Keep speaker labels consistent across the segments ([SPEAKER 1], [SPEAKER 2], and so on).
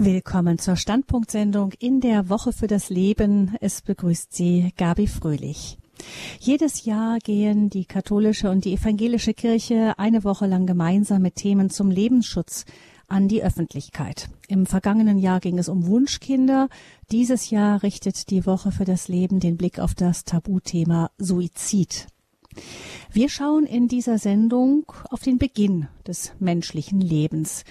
[SPEAKER 1] Willkommen zur Standpunktsendung in der Woche für das Leben. Es begrüßt Sie Gabi Fröhlich. Jedes Jahr gehen die katholische und die evangelische Kirche eine Woche lang gemeinsam mit Themen zum Lebensschutz an die Öffentlichkeit. Im vergangenen Jahr ging es um Wunschkinder. Dieses Jahr richtet die Woche für das Leben den Blick auf das Tabuthema Suizid. Wir schauen in dieser Sendung auf den Beginn des menschlichen Lebens.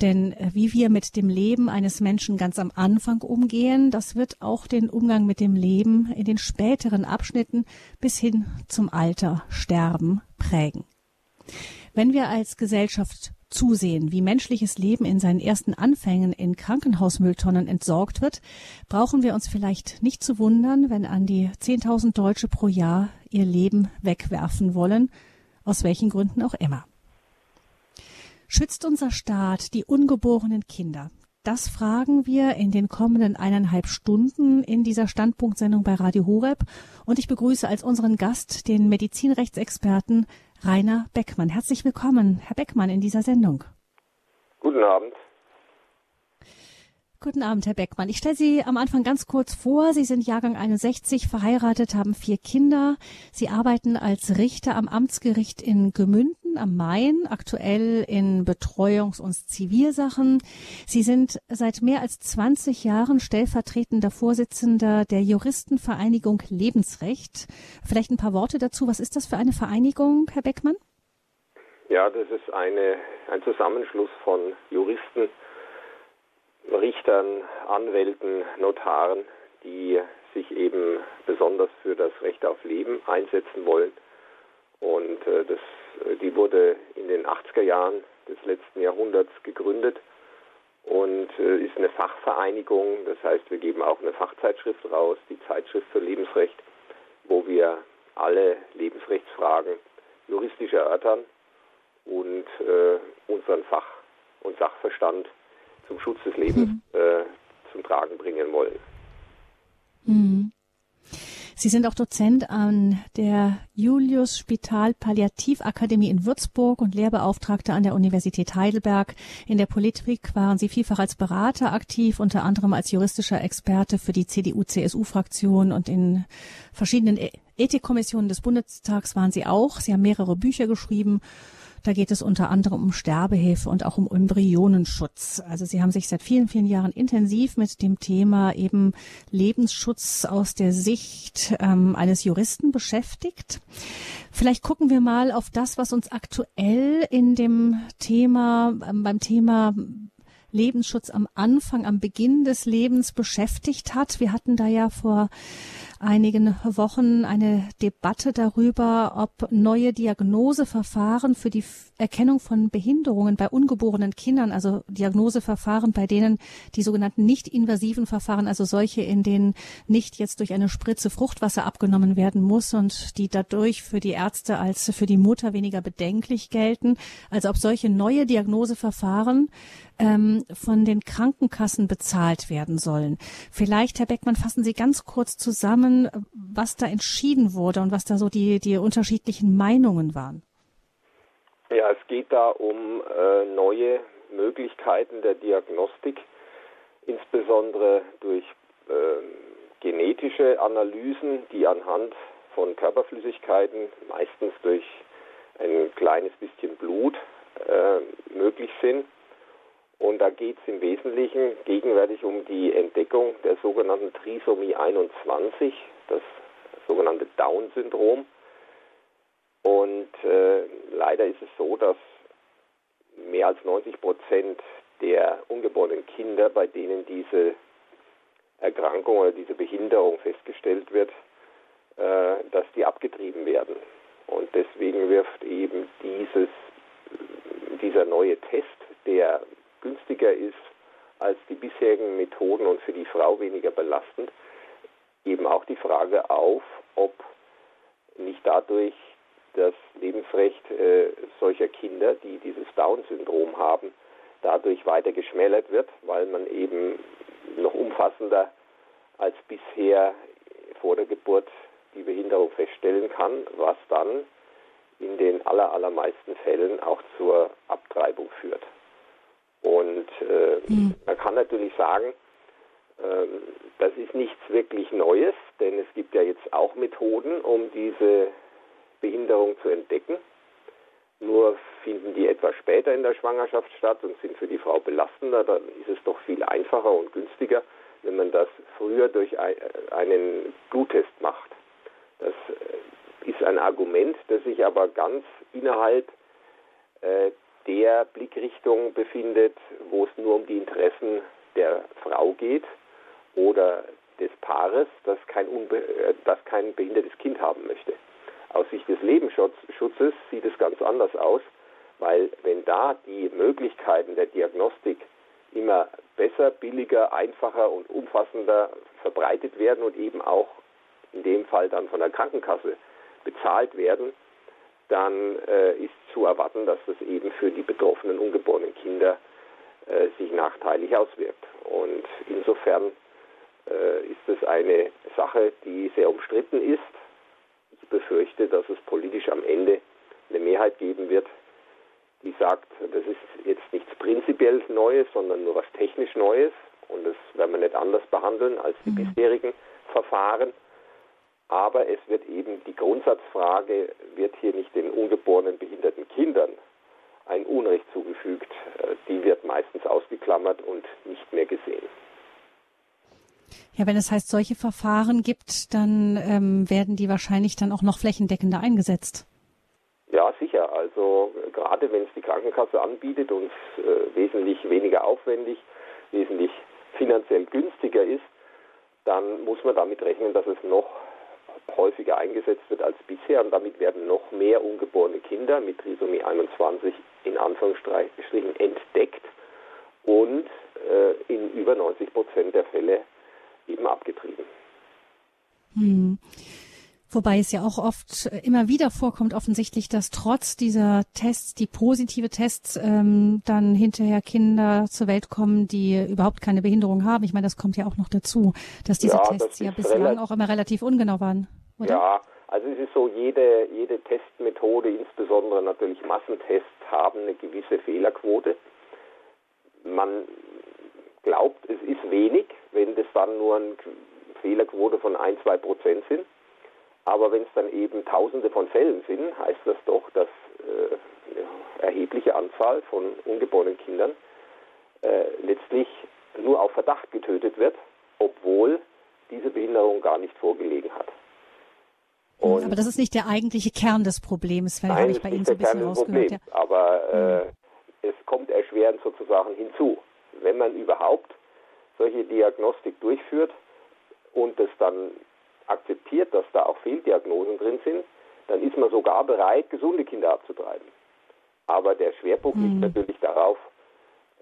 [SPEAKER 1] Denn äh, wie wir mit dem Leben eines Menschen ganz am Anfang umgehen, das wird auch den Umgang mit dem Leben in den späteren Abschnitten bis hin zum Alter, Sterben prägen. Wenn wir als Gesellschaft zusehen, wie menschliches Leben in seinen ersten Anfängen in Krankenhausmülltonnen entsorgt wird, brauchen wir uns vielleicht nicht zu wundern, wenn an die 10.000 Deutsche pro Jahr ihr Leben wegwerfen wollen, aus welchen Gründen auch immer. Schützt unser Staat die ungeborenen Kinder? Das fragen wir in den kommenden eineinhalb Stunden in dieser Standpunktsendung bei Radio Horeb. Und ich begrüße als unseren Gast den Medizinrechtsexperten Rainer Beckmann. Herzlich willkommen, Herr Beckmann, in dieser Sendung.
[SPEAKER 2] Guten Abend.
[SPEAKER 1] Guten Abend, Herr Beckmann. Ich stelle Sie am Anfang ganz kurz vor. Sie sind Jahrgang 61, verheiratet, haben vier Kinder. Sie arbeiten als Richter am Amtsgericht in Gemünden am Main, aktuell in Betreuungs- und Zivilsachen. Sie sind seit mehr als 20 Jahren stellvertretender Vorsitzender der Juristenvereinigung Lebensrecht. Vielleicht ein paar Worte dazu. Was ist das für eine Vereinigung, Herr Beckmann?
[SPEAKER 2] Ja, das ist eine, ein Zusammenschluss von Juristen, Richtern, Anwälten, Notaren, die sich eben besonders für das Recht auf Leben einsetzen wollen. Und äh, das, äh, die wurde in den 80er Jahren des letzten Jahrhunderts gegründet und äh, ist eine Fachvereinigung. Das heißt, wir geben auch eine Fachzeitschrift raus, die Zeitschrift für Lebensrecht, wo wir alle Lebensrechtsfragen juristisch erörtern und äh, unseren Fach- und Sachverstand zum Schutz des Lebens mhm. äh, zum Tragen bringen wollen.
[SPEAKER 1] Mhm. Sie sind auch Dozent an der Julius Spital Palliativakademie in Würzburg und Lehrbeauftragter an der Universität Heidelberg. In der Politik waren Sie vielfach als Berater aktiv, unter anderem als juristischer Experte für die CDU-CSU-Fraktion und in verschiedenen e- Ethikkommissionen des Bundestags waren Sie auch. Sie haben mehrere Bücher geschrieben da geht es unter anderem um Sterbehilfe und auch um Embryonenschutz. Also Sie haben sich seit vielen, vielen Jahren intensiv mit dem Thema eben Lebensschutz aus der Sicht ähm, eines Juristen beschäftigt. Vielleicht gucken wir mal auf das, was uns aktuell in dem Thema, ähm, beim Thema Lebensschutz am Anfang, am Beginn des Lebens beschäftigt hat. Wir hatten da ja vor einigen Wochen eine Debatte darüber, ob neue Diagnoseverfahren für die Erkennung von Behinderungen bei ungeborenen Kindern, also Diagnoseverfahren, bei denen die sogenannten nicht-invasiven Verfahren, also solche, in denen nicht jetzt durch eine Spritze Fruchtwasser abgenommen werden muss und die dadurch für die Ärzte als für die Mutter weniger bedenklich gelten, also ob solche neue Diagnoseverfahren ähm, von den Krankenkassen bezahlt werden sollen. Vielleicht, Herr Beckmann, fassen Sie ganz kurz zusammen, was da entschieden wurde und was da so die, die unterschiedlichen Meinungen waren.
[SPEAKER 2] Ja, es geht da um äh, neue Möglichkeiten der Diagnostik, insbesondere durch äh, genetische Analysen, die anhand von Körperflüssigkeiten, meistens durch ein kleines bisschen Blut, äh, möglich sind. Und da geht es im Wesentlichen gegenwärtig um die Entdeckung der sogenannten Trisomie 21, das sogenannte Down-Syndrom. Und äh, leider ist es so, dass mehr als 90 Prozent der ungeborenen Kinder, bei denen diese Erkrankung oder diese Behinderung festgestellt wird, äh, dass die abgetrieben werden. Und deswegen wirft eben dieses, dieser neue Test, der günstiger ist als die bisherigen Methoden und für die Frau weniger belastend, eben auch die Frage auf, ob nicht dadurch das Lebensrecht äh, solcher Kinder, die dieses Down-Syndrom haben, dadurch weiter geschmälert wird, weil man eben noch umfassender als bisher vor der Geburt die Behinderung feststellen kann, was dann in den aller, allermeisten Fällen auch zur Abtreibung führt. Und äh, mhm. man kann natürlich sagen, ähm, das ist nichts wirklich Neues, denn es gibt ja jetzt auch Methoden, um diese Behinderung zu entdecken. Nur finden die etwas später in der Schwangerschaft statt und sind für die Frau belastender. Dann ist es doch viel einfacher und günstiger, wenn man das früher durch einen Bluttest macht. Das äh, ist ein Argument, das sich aber ganz innerhalb äh, der Blickrichtung befindet, wo es nur um die Interessen der Frau geht oder des Paares, das kein, Unbe äh, das kein behindertes Kind haben möchte. Aus Sicht des Lebensschutzes sieht es ganz anders aus, weil wenn da die Möglichkeiten der Diagnostik immer besser, billiger, einfacher und umfassender verbreitet werden und eben auch in dem Fall dann von der Krankenkasse bezahlt werden, dann äh, ist zu erwarten, dass das eben für die betroffenen ungeborenen Kinder äh, sich nachteilig auswirkt. Und insofern äh, ist es eine Sache, die sehr umstritten ist. Ich befürchte, dass es politisch am Ende eine Mehrheit geben wird, die sagt, das ist jetzt nichts prinzipiell Neues, sondern nur was technisch Neues und das werden wir nicht anders behandeln als die mhm. bisherigen Verfahren. Aber es wird eben die Grundsatzfrage, wird hier nicht den ungeborenen behinderten Kindern ein Unrecht zugefügt, äh, die wird meistens ausgeklammert und nicht mehr gesehen.
[SPEAKER 1] Ja, wenn es heißt, solche Verfahren gibt, dann ähm, werden die wahrscheinlich dann auch noch flächendeckender eingesetzt.
[SPEAKER 2] Ja, sicher. Also gerade wenn es die Krankenkasse anbietet und äh, wesentlich weniger aufwendig, wesentlich finanziell günstiger ist, dann muss man damit rechnen, dass es noch häufiger eingesetzt wird als bisher und damit werden noch mehr ungeborene Kinder mit Trisomie 21 in Anführungsstrichen entdeckt und äh, in über 90 Prozent der Fälle eben abgetrieben.
[SPEAKER 1] Hm. Wobei es ja auch oft immer wieder vorkommt, offensichtlich, dass trotz dieser Tests, die positive Tests, ähm, dann hinterher Kinder zur Welt kommen, die überhaupt keine Behinderung haben. Ich meine, das kommt ja auch noch dazu, dass diese ja, Tests ja bislang auch immer relativ ungenau waren. Oder?
[SPEAKER 2] Ja, also es ist so, jede, jede Testmethode, insbesondere natürlich Massentests, haben eine gewisse Fehlerquote. Man glaubt, es ist wenig, wenn das dann nur eine Fehlerquote von ein, zwei Prozent sind. Aber wenn es dann eben Tausende von Fällen sind, heißt das doch, dass äh, eine erhebliche Anzahl von ungeborenen Kindern äh, letztlich nur auf Verdacht getötet wird, obwohl diese Behinderung gar nicht vorgelegen hat.
[SPEAKER 1] Und aber das ist nicht der eigentliche Kern des Problems, weil habe ich bei Ihnen so ein bisschen rausgehört.
[SPEAKER 2] Ja. Aber äh, mhm. es kommt erschwerend sozusagen hinzu. Wenn man überhaupt solche Diagnostik durchführt und es dann akzeptiert, dass da auch Fehldiagnosen drin sind, dann ist man sogar bereit, gesunde Kinder abzutreiben. Aber der Schwerpunkt mhm. liegt natürlich darauf,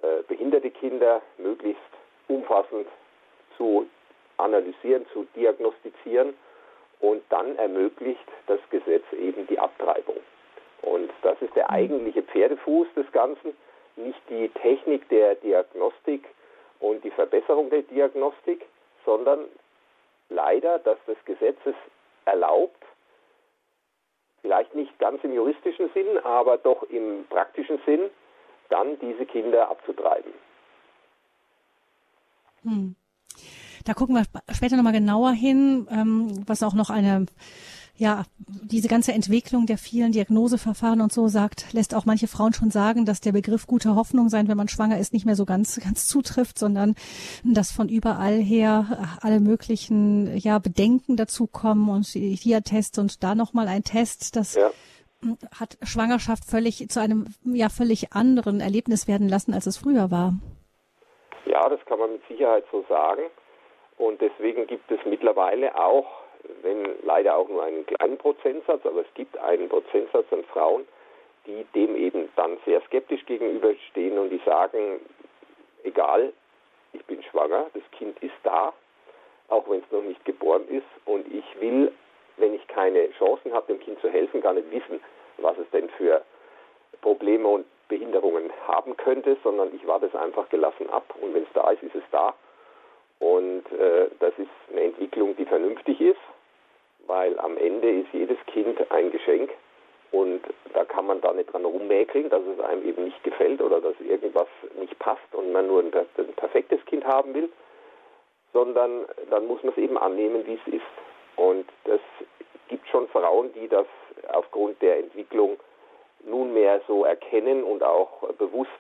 [SPEAKER 2] äh, behinderte Kinder möglichst umfassend zu analysieren, zu diagnostizieren und dann ermöglicht das Gesetz eben die Abtreibung. Und das ist der mhm. eigentliche Pferdefuß des Ganzen, nicht die Technik der Diagnostik und die Verbesserung der Diagnostik, sondern leider, dass das Gesetz es erlaubt, vielleicht nicht ganz im juristischen Sinn, aber doch im praktischen Sinn, dann diese Kinder abzutreiben.
[SPEAKER 1] Hm. Da gucken wir später nochmal genauer hin, ähm, was auch noch eine ja, diese ganze Entwicklung der vielen Diagnoseverfahren und so sagt, lässt auch manche Frauen schon sagen, dass der Begriff gute Hoffnung sein, wenn man schwanger ist, nicht mehr so ganz, ganz zutrifft, sondern dass von überall her alle möglichen, ja, Bedenken dazukommen und hier Test und da nochmal ein Test, das ja. hat Schwangerschaft völlig zu einem, ja, völlig anderen Erlebnis werden lassen, als es früher war.
[SPEAKER 2] Ja, das kann man mit Sicherheit so sagen. Und deswegen gibt es mittlerweile auch wenn leider auch nur einen kleinen Prozentsatz, aber es gibt einen Prozentsatz an Frauen, die dem eben dann sehr skeptisch gegenüberstehen und die sagen, egal, ich bin schwanger, das Kind ist da, auch wenn es noch nicht geboren ist und ich will, wenn ich keine Chancen habe, dem Kind zu helfen, gar nicht wissen, was es denn für Probleme und Behinderungen haben könnte, sondern ich warte es einfach gelassen ab und wenn es da ist, ist es da. Und äh, das ist eine Entwicklung, die vernünftig ist, weil am Ende ist jedes Kind ein Geschenk Und da kann man da nicht dran rummäkeln, dass es einem eben nicht gefällt oder dass irgendwas nicht passt und man nur ein, ein perfektes Kind haben will, sondern dann muss man es eben annehmen, wie es ist. Und das gibt schon Frauen, die das aufgrund der Entwicklung nunmehr so erkennen und auch bewusst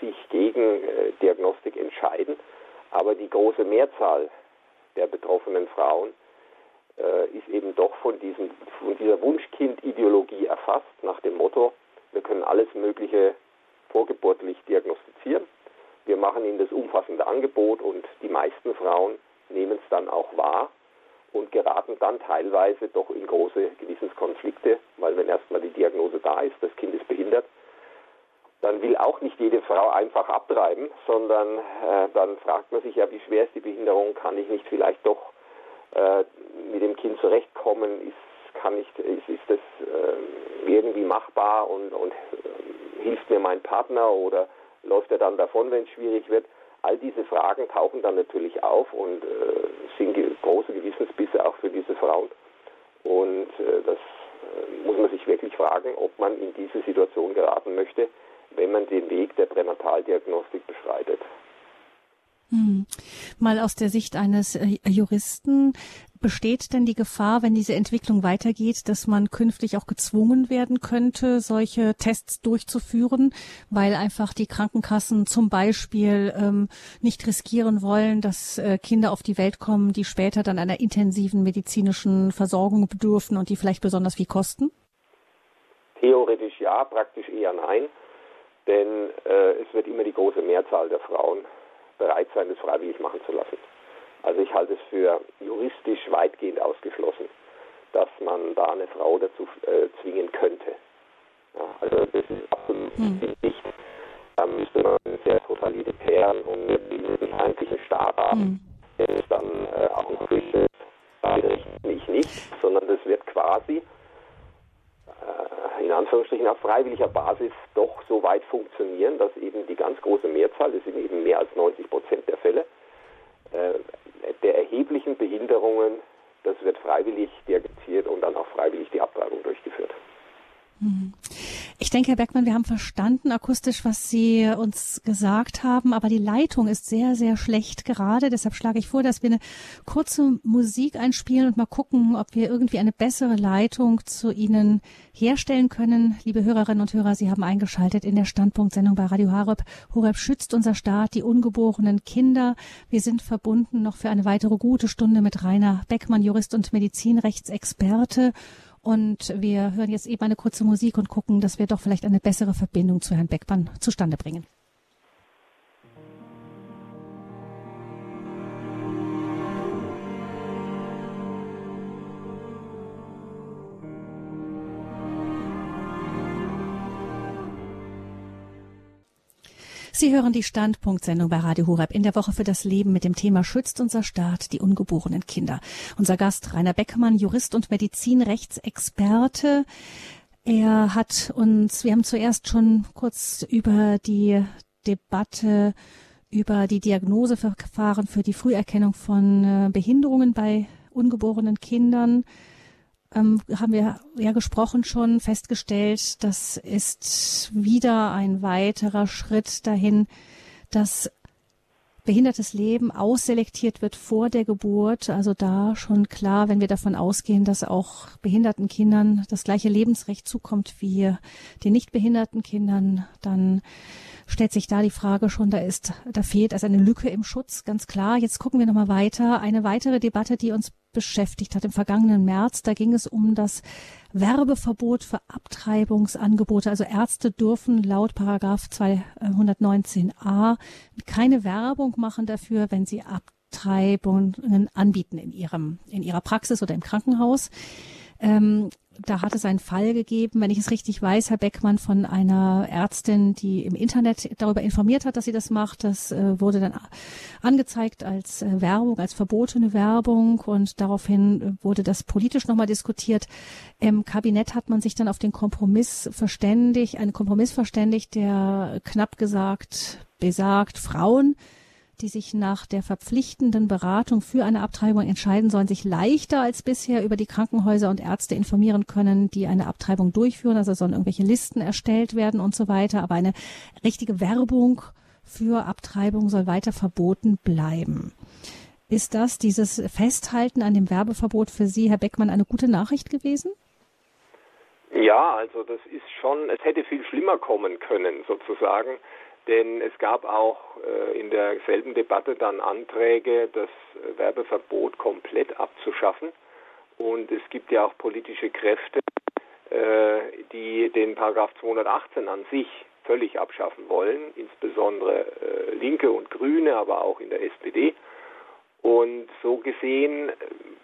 [SPEAKER 2] sich gegen äh, Diagnostik entscheiden. Aber die große Mehrzahl der betroffenen Frauen ist eben doch von, diesem, von dieser Wunschkind-Ideologie erfasst, nach dem Motto, wir können alles Mögliche vorgeburtlich diagnostizieren. Wir machen ihnen das umfassende Angebot und die meisten Frauen nehmen es dann auch wahr und geraten dann teilweise doch in große Gewissenskonflikte, weil wenn erstmal die Diagnose da ist, das Kind ist behindert, dann will auch nicht jede Frau einfach abtreiben, sondern äh, dann fragt man sich ja, wie schwer ist die Behinderung, kann ich nicht vielleicht doch äh, mit dem Kind zurechtkommen, ist, kann ich, ist, ist das äh, irgendwie machbar und, und äh, hilft mir mein Partner oder läuft er dann davon, wenn es schwierig wird. All diese Fragen tauchen dann natürlich auf und äh, sind große Gewissensbisse auch für diese Frauen. Und äh, das muss man sich wirklich fragen, ob man in diese Situation geraten möchte, wenn man den Weg der Pränataldiagnostik beschreitet.
[SPEAKER 1] Hm. Mal aus der Sicht eines äh, Juristen, besteht denn die Gefahr, wenn diese Entwicklung weitergeht, dass man künftig auch gezwungen werden könnte, solche Tests durchzuführen, weil einfach die Krankenkassen zum Beispiel ähm, nicht riskieren wollen, dass äh, Kinder auf die Welt kommen, die später dann einer intensiven medizinischen Versorgung bedürfen und die vielleicht besonders viel kosten?
[SPEAKER 2] Theoretisch ja, praktisch eher nein, denn äh, es wird immer die große Mehrzahl der Frauen bereit sein, das freiwillig machen zu lassen. Also ich halte es für juristisch weitgehend ausgeschlossen, dass man da eine Frau dazu äh, zwingen könnte. Ja, also das ist absolut hm. nicht. Da müsste man einen sehr totalitären und feindlichen Staat haben, hm. der es dann äh, auch noch richtet. Ich nicht, sondern das wird quasi Anführungsstrichen auf freiwilliger Basis doch so weit funktionieren, dass eben die ganz große Mehrzahl, das sind eben mehr als 90 Prozent der Fälle, äh, der erheblichen Behinderungen, das wird freiwillig diagnostiziert und dann auch freiwillig die Abtreibung durchgeführt.
[SPEAKER 1] Mhm. Ich denke, Herr Beckmann, wir haben verstanden akustisch, was Sie uns gesagt haben, aber die Leitung ist sehr, sehr schlecht gerade. Deshalb schlage ich vor, dass wir eine kurze Musik einspielen und mal gucken, ob wir irgendwie eine bessere Leitung zu Ihnen herstellen können. Liebe Hörerinnen und Hörer, Sie haben eingeschaltet in der Standpunktsendung bei Radio Horeb. Horeb schützt unser Staat, die ungeborenen Kinder. Wir sind verbunden noch für eine weitere gute Stunde mit Rainer Beckmann, Jurist und Medizinrechtsexperte. Und wir hören jetzt eben eine kurze Musik und gucken, dass wir doch vielleicht eine bessere Verbindung zu Herrn Beckmann zustande bringen. Sie hören die Standpunktsendung bei Radio Horeb in der Woche für das Leben mit dem Thema Schützt unser Staat die ungeborenen Kinder. Unser Gast Rainer Beckmann, Jurist und Medizinrechtsexperte. Er hat uns, wir haben zuerst schon kurz über die Debatte über die Diagnoseverfahren für die Früherkennung von äh, Behinderungen bei ungeborenen Kindern ähm, haben wir ja gesprochen schon festgestellt, das ist wieder ein weiterer Schritt dahin, dass behindertes Leben ausselektiert wird vor der Geburt. Also da schon klar, wenn wir davon ausgehen, dass auch behinderten Kindern das gleiche Lebensrecht zukommt wie den nicht behinderten Kindern, dann stellt sich da die Frage schon, da ist, da fehlt also eine Lücke im Schutz, ganz klar. Jetzt gucken wir nochmal weiter. Eine weitere Debatte, die uns beschäftigt hat im vergangenen März. Da ging es um das Werbeverbot für Abtreibungsangebote. Also Ärzte dürfen laut Paragraph 219a keine Werbung machen dafür, wenn sie Abtreibungen anbieten in ihrem, in ihrer Praxis oder im Krankenhaus. Ähm, da hat es einen Fall gegeben, wenn ich es richtig weiß, Herr Beckmann, von einer Ärztin, die im Internet darüber informiert hat, dass sie das macht. Das äh, wurde dann angezeigt als äh, Werbung, als verbotene Werbung und daraufhin äh, wurde das politisch nochmal diskutiert. Im Kabinett hat man sich dann auf den Kompromiss verständigt, einen Kompromiss verständigt, der knapp gesagt besagt, Frauen die sich nach der verpflichtenden Beratung für eine Abtreibung entscheiden, sollen sich leichter als bisher über die Krankenhäuser und Ärzte informieren können, die eine Abtreibung durchführen. Also sollen irgendwelche Listen erstellt werden und so weiter. Aber eine richtige Werbung für Abtreibung soll weiter verboten bleiben. Ist das, dieses Festhalten an dem Werbeverbot für Sie, Herr Beckmann, eine gute Nachricht gewesen?
[SPEAKER 2] Ja, also das ist schon, es hätte viel schlimmer kommen können sozusagen, denn es gab auch äh, in derselben Debatte dann Anträge, das Werbeverbot komplett abzuschaffen. Und es gibt ja auch politische Kräfte, äh, die den Paragraph 218 an sich völlig abschaffen wollen, insbesondere äh, Linke und Grüne, aber auch in der SPD. Und so gesehen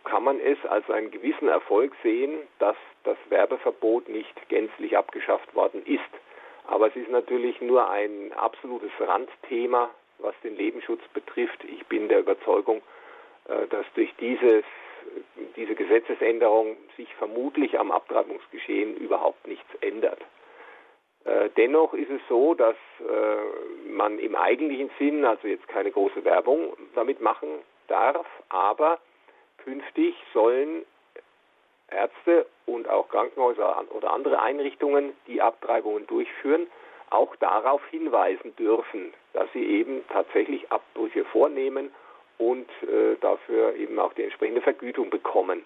[SPEAKER 2] kann man es als einen gewissen Erfolg sehen, dass das Werbeverbot nicht gänzlich abgeschafft worden ist. Aber es ist natürlich nur ein absolutes Randthema, was den Lebensschutz betrifft. Ich bin der Überzeugung, äh, dass durch dieses, diese Gesetzesänderung sich vermutlich am Abtreibungsgeschehen überhaupt nichts ändert. Äh, dennoch ist es so, dass äh, man im eigentlichen Sinn, also jetzt keine große Werbung damit machen darf, aber künftig sollen Ärzte und auch Krankenhäuser oder andere Einrichtungen, die Abtreibungen durchführen, auch darauf hinweisen dürfen, dass sie eben tatsächlich Abbrüche vornehmen und äh, dafür eben auch die entsprechende Vergütung bekommen.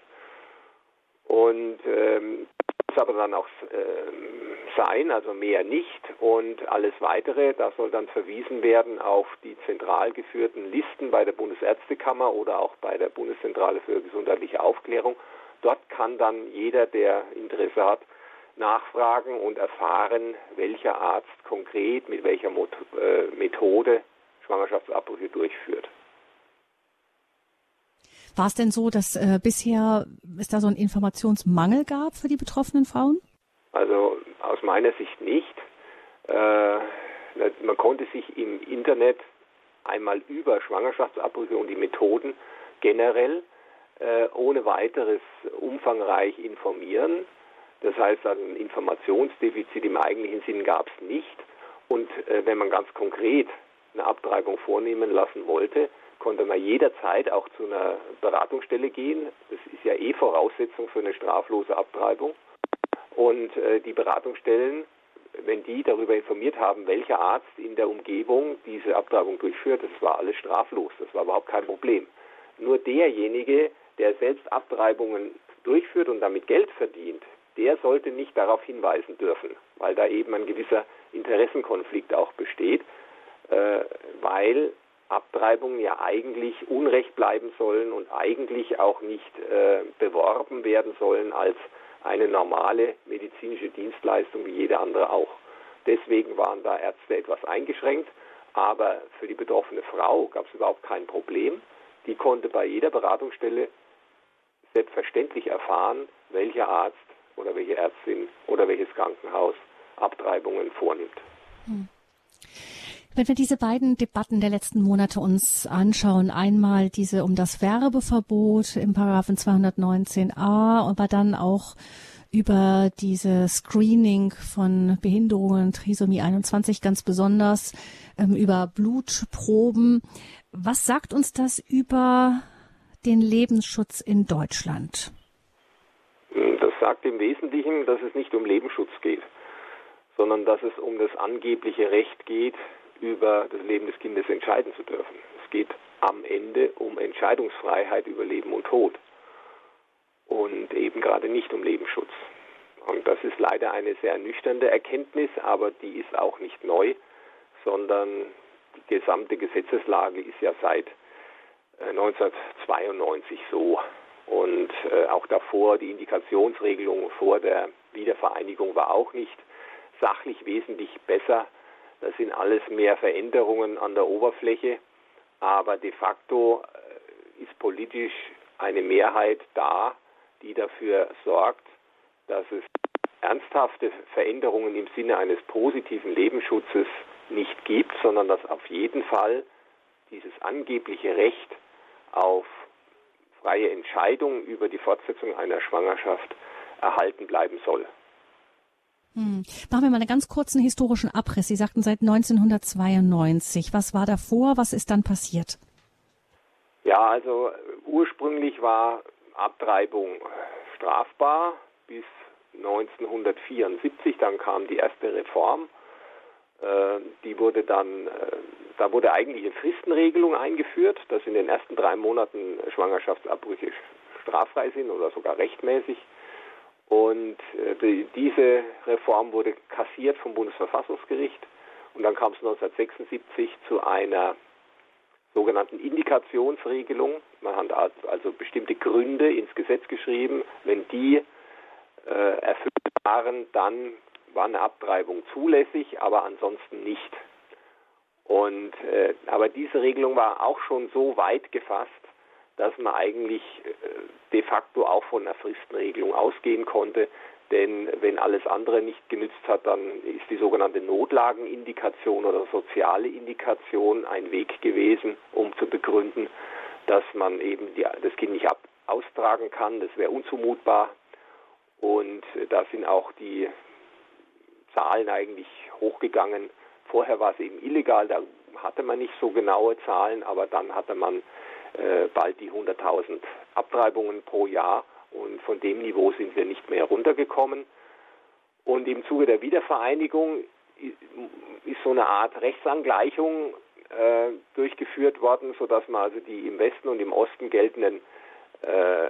[SPEAKER 2] Und ähm, das aber dann auch äh, sein, also mehr nicht. Und alles weitere, da soll dann verwiesen werden auf die zentral geführten Listen bei der Bundesärztekammer oder auch bei der Bundeszentrale für gesundheitliche Aufklärung. Dort kann dann jeder, der Interesse hat, nachfragen und erfahren, welcher Arzt konkret mit welcher äh, Methode Schwangerschaftsabbrüche durchführt.
[SPEAKER 1] War es denn so, dass äh, bisher es da so einen Informationsmangel gab für die betroffenen Frauen?
[SPEAKER 2] Also aus meiner Sicht nicht. Äh, man konnte sich im Internet einmal über Schwangerschaftsabbrüche und die Methoden generell äh, ohne weiteres umfangreich informieren. Das heißt, ein Informationsdefizit im eigentlichen Sinn gab es nicht. Und äh, wenn man ganz konkret eine Abtreibung vornehmen lassen wollte, konnte man jederzeit auch zu einer Beratungsstelle gehen. Das ist ja eh Voraussetzung für eine straflose Abtreibung. Und äh, die Beratungsstellen, wenn die darüber informiert haben, welcher Arzt in der Umgebung diese Abtreibung durchführt, das war alles straflos, das war überhaupt kein Problem. Nur derjenige, der selbst Abtreibungen durchführt und damit Geld verdient, der sollte nicht darauf hinweisen dürfen, weil da eben ein gewisser Interessenkonflikt auch besteht, äh, weil Abtreibungen ja eigentlich Unrecht bleiben sollen und eigentlich auch nicht äh, beworben werden sollen als eine normale medizinische Dienstleistung wie jede andere auch. Deswegen waren da Ärzte etwas eingeschränkt, aber für die betroffene Frau gab es überhaupt kein Problem. Die konnte bei jeder Beratungsstelle selbstverständlich erfahren, welcher Arzt oder welche Ärztin oder welches Krankenhaus Abtreibungen vornimmt. Hm.
[SPEAKER 1] Wenn wir diese beiden Debatten der letzten Monate uns anschauen, einmal diese um das Werbeverbot im Paragraphen 219a, aber dann auch über diese Screening von Behinderungen, Trisomie 21 ganz besonders, ähm, über Blutproben. Was sagt uns das über den Lebensschutz in Deutschland?
[SPEAKER 2] Das sagt im Wesentlichen, dass es nicht um Lebensschutz geht, sondern dass es um das angebliche Recht geht, über das Leben des Kindes entscheiden zu dürfen. Es geht am Ende um Entscheidungsfreiheit über Leben und Tod und eben gerade nicht um Lebensschutz. Und das ist leider eine sehr nüchterne Erkenntnis, aber die ist auch nicht neu, sondern die gesamte Gesetzeslage ist ja seit 1992 äh, so. Und äh, auch davor, die Indikationsregelung vor der Wiedervereinigung war auch nicht sachlich wesentlich besser das sind alles mehr Veränderungen an der Oberfläche, aber de facto äh, ist politisch eine Mehrheit da, die dafür sorgt, dass es ernsthafte Veränderungen im Sinne eines positiven Lebensschutzes nicht gibt, sondern dass auf jeden Fall dieses angebliche Recht auf freie Entscheidung über die Fortsetzung einer Schwangerschaft erhalten bleiben soll.
[SPEAKER 1] Hm. Machen wir mal einen ganz kurzen historischen Abriss. Sie sagten seit 1992. Was war davor? Was ist dann passiert?
[SPEAKER 2] Ja, also ursprünglich war Abtreibung strafbar bis 1974. Dann kam die erste Reform. Äh, die wurde dann, äh, da wurde eigentlich eine Fristenregelung eingeführt, dass in den ersten drei Monaten Schwangerschaftsabbrüche straffrei sind oder sogar rechtmäßig. Und äh, die, diese Reform wurde kassiert vom Bundesverfassungsgericht. Und dann kam es 1976 zu einer sogenannten Indikationsregelung. Man hat also bestimmte Gründe ins Gesetz geschrieben. Wenn die erfüllt waren, dann war eine Abtreibung zulässig, aber ansonsten nicht. Und äh, aber diese Regelung war auch schon so weit gefasst, dass man eigentlich äh, de facto auch von einer Fristenregelung ausgehen konnte. Denn wenn alles andere nicht genützt hat, dann ist die sogenannte Notlagenindikation oder soziale Indikation ein Weg gewesen, um zu begründen, dass man eben die, das Kind nicht ab, austragen kann. Das wäre unzumutbar. Und da sind auch die Zahlen eigentlich hochgegangen. Vorher war es eben illegal, da hatte man nicht so genaue Zahlen, aber dann hatte man äh, bald die 100.000 Abtreibungen pro Jahr und von dem Niveau sind wir nicht mehr runtergekommen. Und im Zuge der Wiedervereinigung ist so eine Art Rechtsangleichung äh, durchgeführt worden, sodass man also die im Westen und im Osten geltenden äh,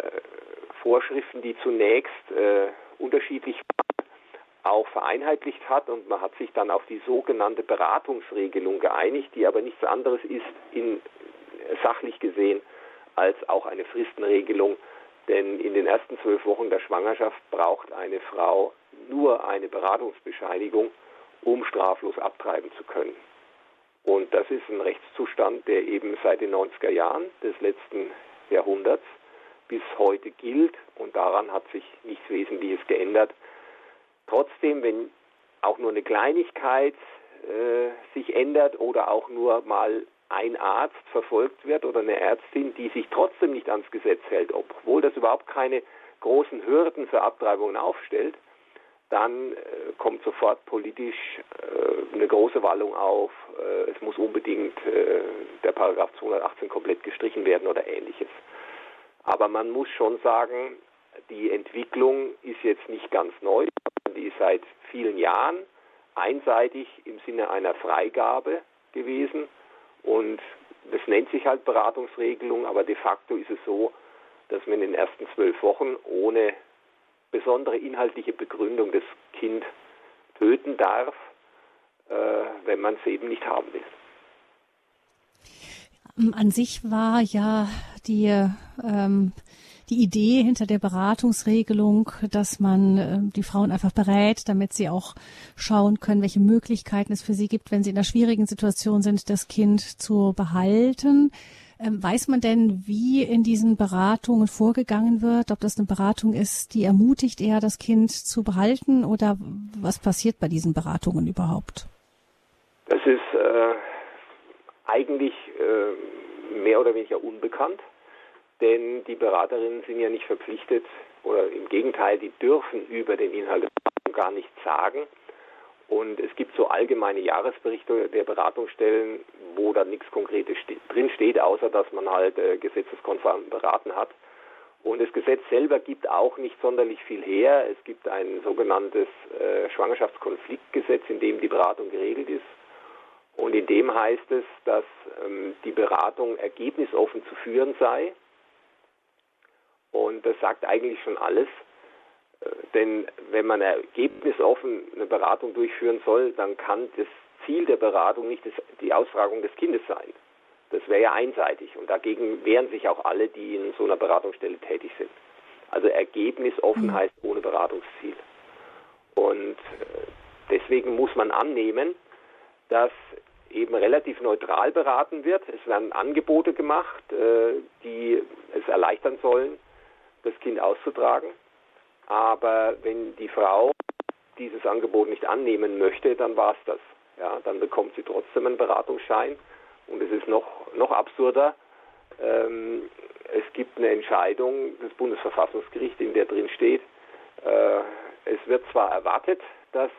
[SPEAKER 2] Vorschriften, die zunächst äh, unterschiedlich waren, auch vereinheitlicht hat und man hat sich dann auf die sogenannte Beratungsregelung geeinigt, die aber nichts anderes ist in sachlich gesehen als auch eine Fristenregelung. Denn in den ersten zwölf Wochen der Schwangerschaft braucht eine Frau nur eine Beratungsbescheinigung, um straflos abtreiben zu können. Und das ist ein Rechtszustand, der eben seit den 90er Jahren des letzten Jahrhunderts bis heute gilt und daran hat sich nichts Wesentliches geändert. Trotzdem, wenn auch nur eine Kleinigkeit äh, sich ändert oder auch nur mal ein Arzt verfolgt wird oder eine Ärztin, die sich trotzdem nicht ans Gesetz hält, obwohl das überhaupt keine großen Hürden für Abtreibungen aufstellt, dann äh, kommt sofort politisch äh, eine große Wallung auf. Äh, es muss unbedingt äh, der Paragraph 218 komplett gestrichen werden oder ähnliches. Aber man muss schon sagen, die Entwicklung ist jetzt nicht ganz neu, die ist seit vielen Jahren einseitig im Sinne einer Freigabe gewesen und das nennt sich halt Beratungsregelung, aber de facto ist es so, dass man in den ersten zwölf Wochen ohne besondere inhaltliche Begründung das Kind töten darf, äh, wenn man es eben nicht haben will.
[SPEAKER 1] An sich war ja die ähm, die Idee hinter der Beratungsregelung, dass man äh, die Frauen einfach berät, damit sie auch schauen können, welche Möglichkeiten es für sie gibt, wenn sie in einer schwierigen Situation sind, das Kind zu behalten. Ähm, weiß man denn, wie in diesen Beratungen vorgegangen wird? Ob das eine Beratung ist, die ermutigt eher, das Kind zu behalten oder was passiert bei diesen Beratungen überhaupt?
[SPEAKER 2] Das ist äh, eigentlich äh, mehr oder weniger unbekannt denn die Beraterinnen sind ja nicht verpflichtet oder im Gegenteil, die dürfen über den Inhalt der Beratung gar nichts sagen. Und es gibt so allgemeine Jahresberichte der Beratungsstellen, wo da nichts Konkretes drin steht, außer dass man halt äh, gesetzeskonform beraten hat. Und das Gesetz selber gibt auch nicht sonderlich viel her. Es gibt ein sogenanntes äh, Schwangerschaftskonfliktgesetz, in dem die Beratung geregelt ist. Und in dem heißt es, dass ähm, die Beratung ergebnisoffen zu führen sei und das sagt eigentlich schon alles. Äh, denn wenn man ergebnisoffen eine Beratung durchführen soll, dann kann das Ziel der Beratung nicht die Austragung des Kindes sein. Das wäre ja einseitig. Und dagegen wehren sich auch alle, die in so einer Beratungsstelle tätig sind. Also ergebnisoffen mhm. heißt ohne Beratungsziel. Und äh, deswegen muss man annehmen, dass eben relativ neutral beraten wird. Es werden Angebote gemacht, äh, die es erleichtern sollen, das Kind auszutragen. Aber wenn die Frau dieses Angebot nicht annehmen möchte, dann war es das. Ja, dann bekommt sie trotzdem einen Beratungsschein. Und es ist noch, noch absurder. Ähm, es gibt eine Entscheidung des Bundesverfassungsgerichts, in der drin steht, äh, es wird zwar erwartet, dass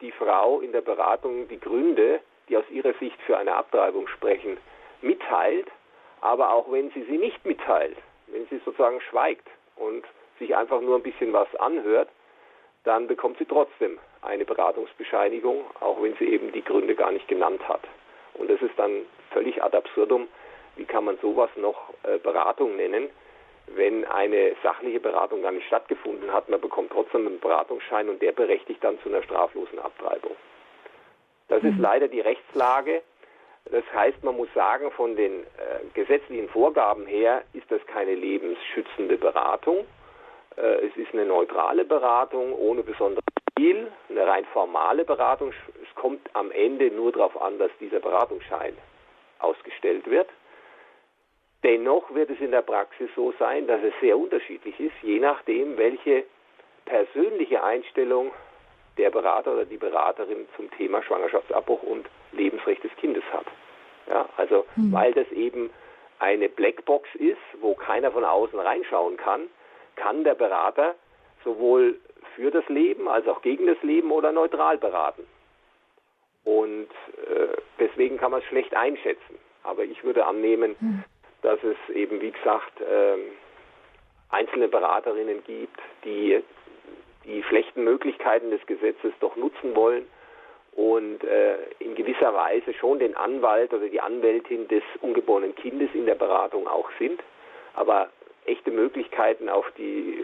[SPEAKER 2] die Frau in der Beratung die Gründe, die aus ihrer Sicht für eine Abtreibung sprechen, mitteilt, aber auch wenn sie sie nicht mitteilt, wenn sie sozusagen schweigt und sich einfach nur ein bisschen was anhört, dann bekommt sie trotzdem eine Beratungsbescheinigung, auch wenn sie eben die Gründe gar nicht genannt hat. Und das ist dann völlig ad absurdum. Wie kann man sowas noch äh, Beratung nennen, wenn eine sachliche Beratung gar nicht stattgefunden hat? Man bekommt trotzdem einen Beratungsschein und der berechtigt dann zu einer straflosen Abtreibung. Das ist mhm. leider die Rechtslage. Das heißt, man muss sagen, von den äh, gesetzlichen Vorgaben her ist das keine lebensschützende Beratung. Äh, es ist eine neutrale Beratung ohne besonderes Ziel, eine rein formale Beratung. Es kommt am Ende nur darauf an, dass dieser Beratungsschein ausgestellt wird. Dennoch wird es in der Praxis so sein, dass es sehr unterschiedlich ist, je nachdem, welche persönliche Einstellung der Berater oder die Beraterin zum Thema Schwangerschaftsabbruch und Lebensrecht des Kindes hat. Ja, also mhm. weil das eben eine Blackbox ist, wo keiner von außen reinschauen kann, kann der Berater sowohl für das Leben als auch gegen das Leben oder neutral beraten. Und äh, deswegen kann man es schlecht einschätzen. Aber ich würde annehmen, mhm. dass es eben, wie gesagt, äh, einzelne Beraterinnen gibt, die die schlechten Möglichkeiten des Gesetzes doch nutzen wollen und äh, in gewisser Weise schon den Anwalt oder die Anwältin des ungeborenen Kindes in der Beratung auch sind, aber echte Möglichkeiten auf die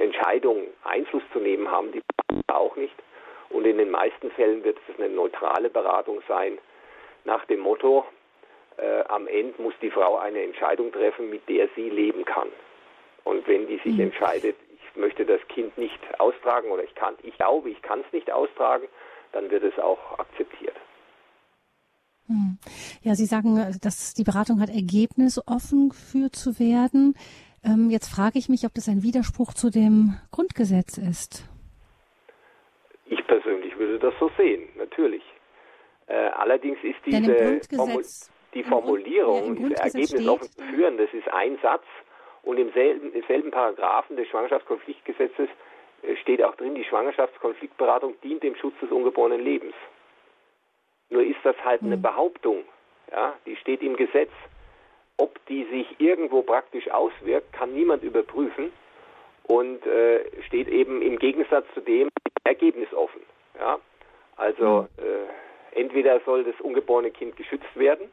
[SPEAKER 2] äh, Entscheidung Einfluss zu nehmen haben, die auch nicht. Und in den meisten Fällen wird es eine neutrale Beratung sein, nach dem Motto, äh, am Ende muss die Frau eine Entscheidung treffen, mit der sie leben kann. Und wenn die sich mhm. entscheidet, möchte das Kind nicht austragen oder ich kann, ich glaube, ich kann es nicht austragen, dann wird es auch akzeptiert.
[SPEAKER 1] Hm. Ja, Sie sagen, dass die Beratung hat ergebnisoffen geführt zu werden. Ähm, jetzt frage ich mich, ob das ein Widerspruch zu dem Grundgesetz ist.
[SPEAKER 2] Ich persönlich würde das so sehen, natürlich. Äh, allerdings ist diese Formu die Formulierung, ja, ergebnisoffen zu führen, das ist ein Satz und im selben, im selben Paragraphen des Schwangerschaftskonfliktgesetzes äh, steht auch drin, die Schwangerschaftskonfliktberatung dient dem Schutz des ungeborenen Lebens. Nur ist das halt eine hm. Behauptung, ja, die steht im Gesetz. Ob die sich irgendwo praktisch auswirkt, kann niemand überprüfen und äh, steht eben im Gegensatz zu dem Ergebnis offen. Ja? Also hm. äh, entweder soll das ungeborene Kind geschützt werden,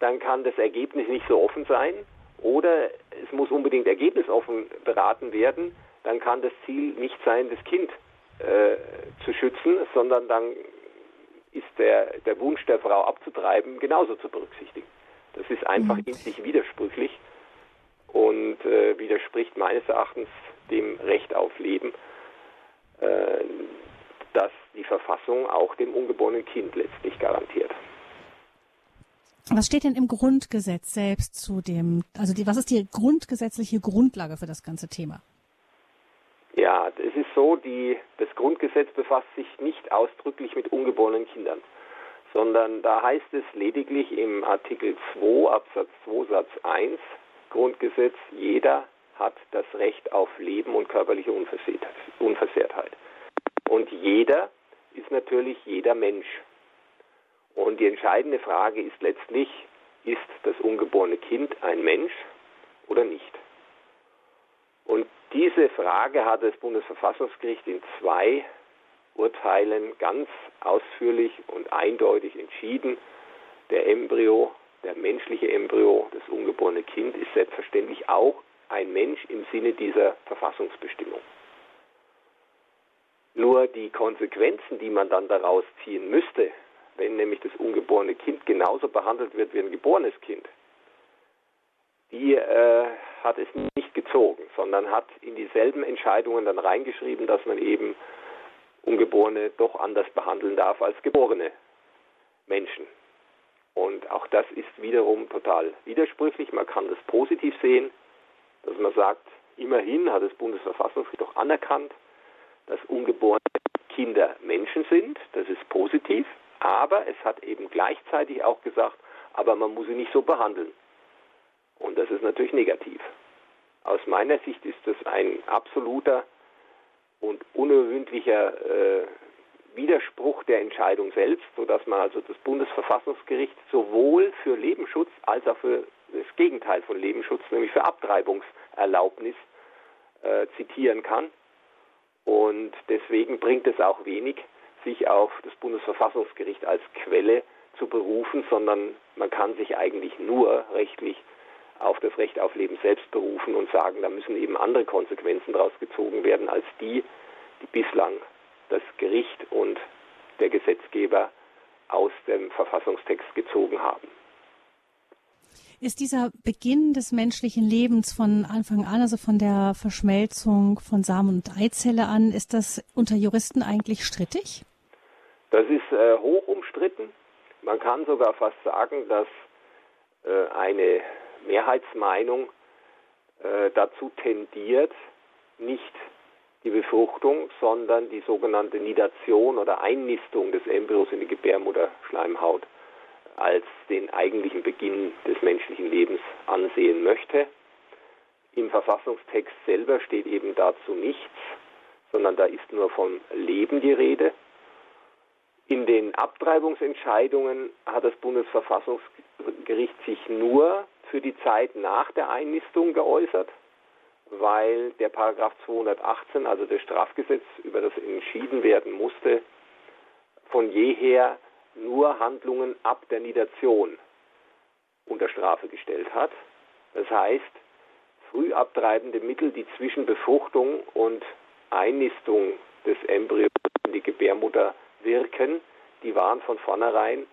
[SPEAKER 2] dann kann das Ergebnis nicht so offen sein, oder es muss unbedingt ergebnisoffen beraten werden, dann kann das Ziel nicht sein, das Kind äh, zu schützen, sondern dann ist der, der Wunsch der Frau abzutreiben genauso zu berücksichtigen. Das ist einfach mhm. in sich widersprüchlich und äh, widerspricht meines Erachtens dem Recht auf Leben, äh, das die Verfassung auch dem ungeborenen Kind letztlich garantiert.
[SPEAKER 1] Was steht denn im Grundgesetz selbst zu dem, also die, was ist die grundgesetzliche Grundlage für das ganze Thema?
[SPEAKER 2] Ja, es ist so, die, das Grundgesetz befasst sich nicht ausdrücklich mit ungeborenen Kindern, sondern da heißt es lediglich im Artikel 2 Absatz 2 Satz 1 Grundgesetz, jeder hat das Recht auf Leben und körperliche Unversehrtheit. Und jeder ist natürlich jeder Mensch. Und die entscheidende Frage ist letztlich, ist das ungeborene Kind ein Mensch oder nicht? Und diese Frage hat das Bundesverfassungsgericht in zwei Urteilen ganz ausführlich und eindeutig entschieden. Der Embryo, der menschliche Embryo, das ungeborene Kind ist selbstverständlich auch ein Mensch im Sinne dieser Verfassungsbestimmung. Nur die Konsequenzen, die man dann daraus ziehen müsste, wenn nämlich das ungeborene Kind genauso behandelt wird wie ein geborenes Kind, die äh, hat es nicht gezogen, sondern hat in dieselben Entscheidungen dann reingeschrieben, dass man eben Ungeborene doch anders behandeln darf als geborene Menschen. Und auch das ist wiederum total widersprüchlich. Man kann das positiv sehen, dass man sagt, immerhin hat das Bundesverfassungsgericht doch anerkannt, dass ungeborene Kinder Menschen sind. Das ist positiv. Aber es hat eben gleichzeitig auch gesagt, aber man muss sie nicht so behandeln. Und das ist natürlich negativ. Aus meiner Sicht ist das ein absoluter und unerwündlicher äh, Widerspruch der Entscheidung selbst, sodass man also das Bundesverfassungsgericht sowohl für Lebensschutz als auch für das Gegenteil von Lebensschutz, nämlich für Abtreibungserlaubnis, äh, zitieren kann. Und deswegen bringt es auch wenig, sich auf das Bundesverfassungsgericht als Quelle zu berufen, sondern man kann sich eigentlich nur rechtlich auf das Recht auf Leben selbst berufen und sagen, da müssen eben andere Konsequenzen daraus gezogen werden als die, die bislang das Gericht und der Gesetzgeber aus dem Verfassungstext gezogen haben.
[SPEAKER 1] Ist dieser Beginn des menschlichen Lebens von Anfang an, also von der Verschmelzung von Samen und Eizelle an, ist das unter Juristen eigentlich strittig?
[SPEAKER 2] Das ist äh, hoch umstritten. Man kann sogar fast sagen, dass äh, eine Mehrheitsmeinung äh, dazu tendiert, nicht die Befruchtung, sondern die sogenannte Nidation oder Einnistung des Embryos in die Gebärmutterschleimhaut als den eigentlichen Beginn des menschlichen Lebens ansehen möchte. Im Verfassungstext selber steht eben dazu nichts, sondern da ist nur von Leben die Rede. In den Abtreibungsentscheidungen hat das Bundesverfassungsgericht sich nur für die Zeit nach der Einnistung geäußert, weil der Paragraph 218, also das Strafgesetz, über das entschieden werden musste, von jeher nur Handlungen ab der Nidation unter Strafe gestellt hat. Das heißt, früh abtreibende Mittel, die zwischen Befruchtung und Einnistung des Embryos in die Gebärmutter wirken, die waren von vornherein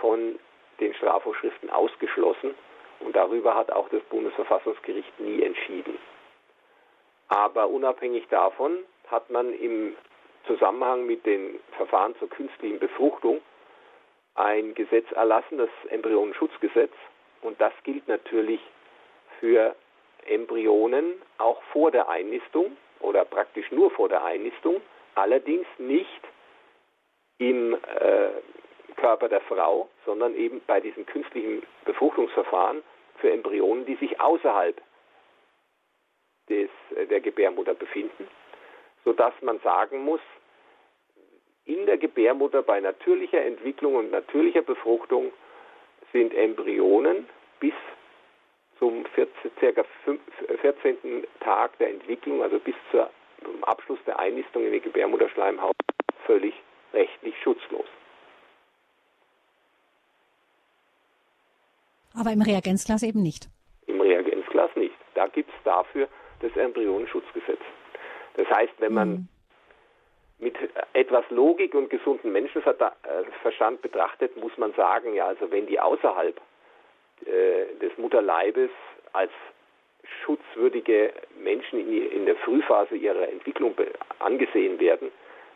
[SPEAKER 2] von den Strafvorschriften ausgeschlossen und darüber hat auch das Bundesverfassungsgericht nie entschieden. Aber unabhängig davon hat man im Zusammenhang mit den Verfahren zur künstlichen Befruchtung ein Gesetz erlassen, das Embryonenschutzgesetz. Und das gilt natürlich für Embryonen auch vor der Einnistung oder praktisch nur vor der Einnistung, allerdings nicht im äh, Körper der Frau, sondern eben bei diesen künstlichen Befruchtungsverfahren für Embryonen, die sich außerhalb des, äh, der Gebärmutter befinden, sodass man sagen muss, in der Gebärmutter bei natürlicher Entwicklung und natürlicher Befruchtung sind Embryonen bis zum 14, circa 14. Tag der Entwicklung, also bis zum Abschluss der Einnistung in die Gebärmutterschleimhaut, völlig rechtlich schutzlos.
[SPEAKER 1] Aber im Reagenzglas eben nicht.
[SPEAKER 2] Im Reagenzglas nicht. Da gibt es dafür das Embryonenschutzgesetz. Das heißt, wenn man mhm mit etwas Logik und gesundem Menschenverstand betrachtet, muss man sagen, ja, also wenn die außerhalb äh, des Mutterleibes als schutzwürdige Menschen in, in der Frühphase ihrer Entwicklung angesehen werden,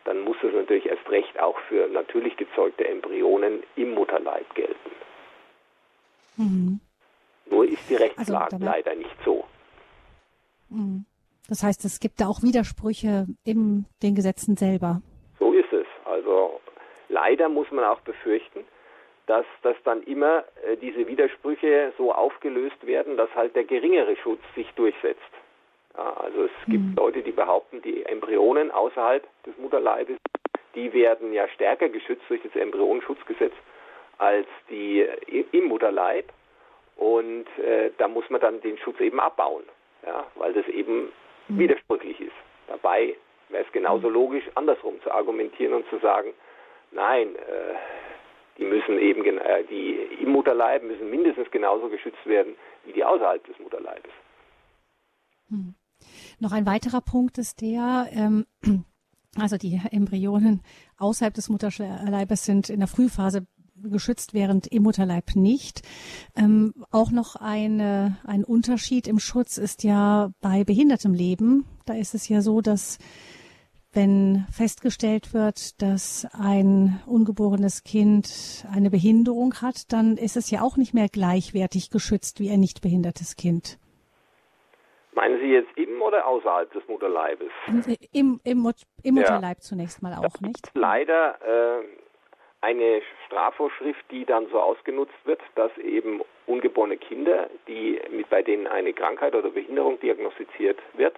[SPEAKER 2] dann muss das natürlich erst recht auch für natürlich gezeugte Embryonen im Mutterleib gelten. Mhm. Nur ist die Rechtslage also, leider nicht so.
[SPEAKER 1] Mhm. Das heißt, es gibt da auch Widersprüche in den Gesetzen selber.
[SPEAKER 2] So ist es. Also leider muss man auch befürchten, dass, dass dann immer äh, diese Widersprüche so aufgelöst werden, dass halt der geringere Schutz sich durchsetzt. Ja, also es gibt mhm. Leute, die behaupten, die Embryonen außerhalb des Mutterleibes, die werden ja stärker geschützt durch das Embryonenschutzgesetz als die äh, im Mutterleib. Und äh, da muss man dann den Schutz eben abbauen, ja, weil das eben Mhm. widersprüchlich ist. Dabei wäre es genauso mhm. logisch, andersrum zu argumentieren und zu sagen, nein, äh, die müssen eben, äh, die im Mutterleib müssen mindestens genauso geschützt werden wie die außerhalb des Mutterleibes.
[SPEAKER 1] Hm. Noch ein weiterer Punkt ist der, ähm, also die Embryonen außerhalb des Mutterleibes sind in der Frühphase geschützt, während im Mutterleib nicht. Ähm, auch noch eine, ein Unterschied im Schutz ist ja bei behindertem Leben. Da ist es ja so, dass wenn festgestellt wird, dass ein ungeborenes Kind eine Behinderung hat, dann ist es ja auch nicht mehr gleichwertig geschützt wie ein nicht behindertes Kind.
[SPEAKER 2] Meinen Sie jetzt im oder außerhalb des Mutterleibes?
[SPEAKER 1] Im, im, im Mutterleib ja. zunächst mal auch, nicht?
[SPEAKER 2] Leider äh, eine Strafvorschrift, die dann so ausgenutzt wird, dass eben ungeborene Kinder, die mit bei denen eine Krankheit oder Behinderung diagnostiziert wird,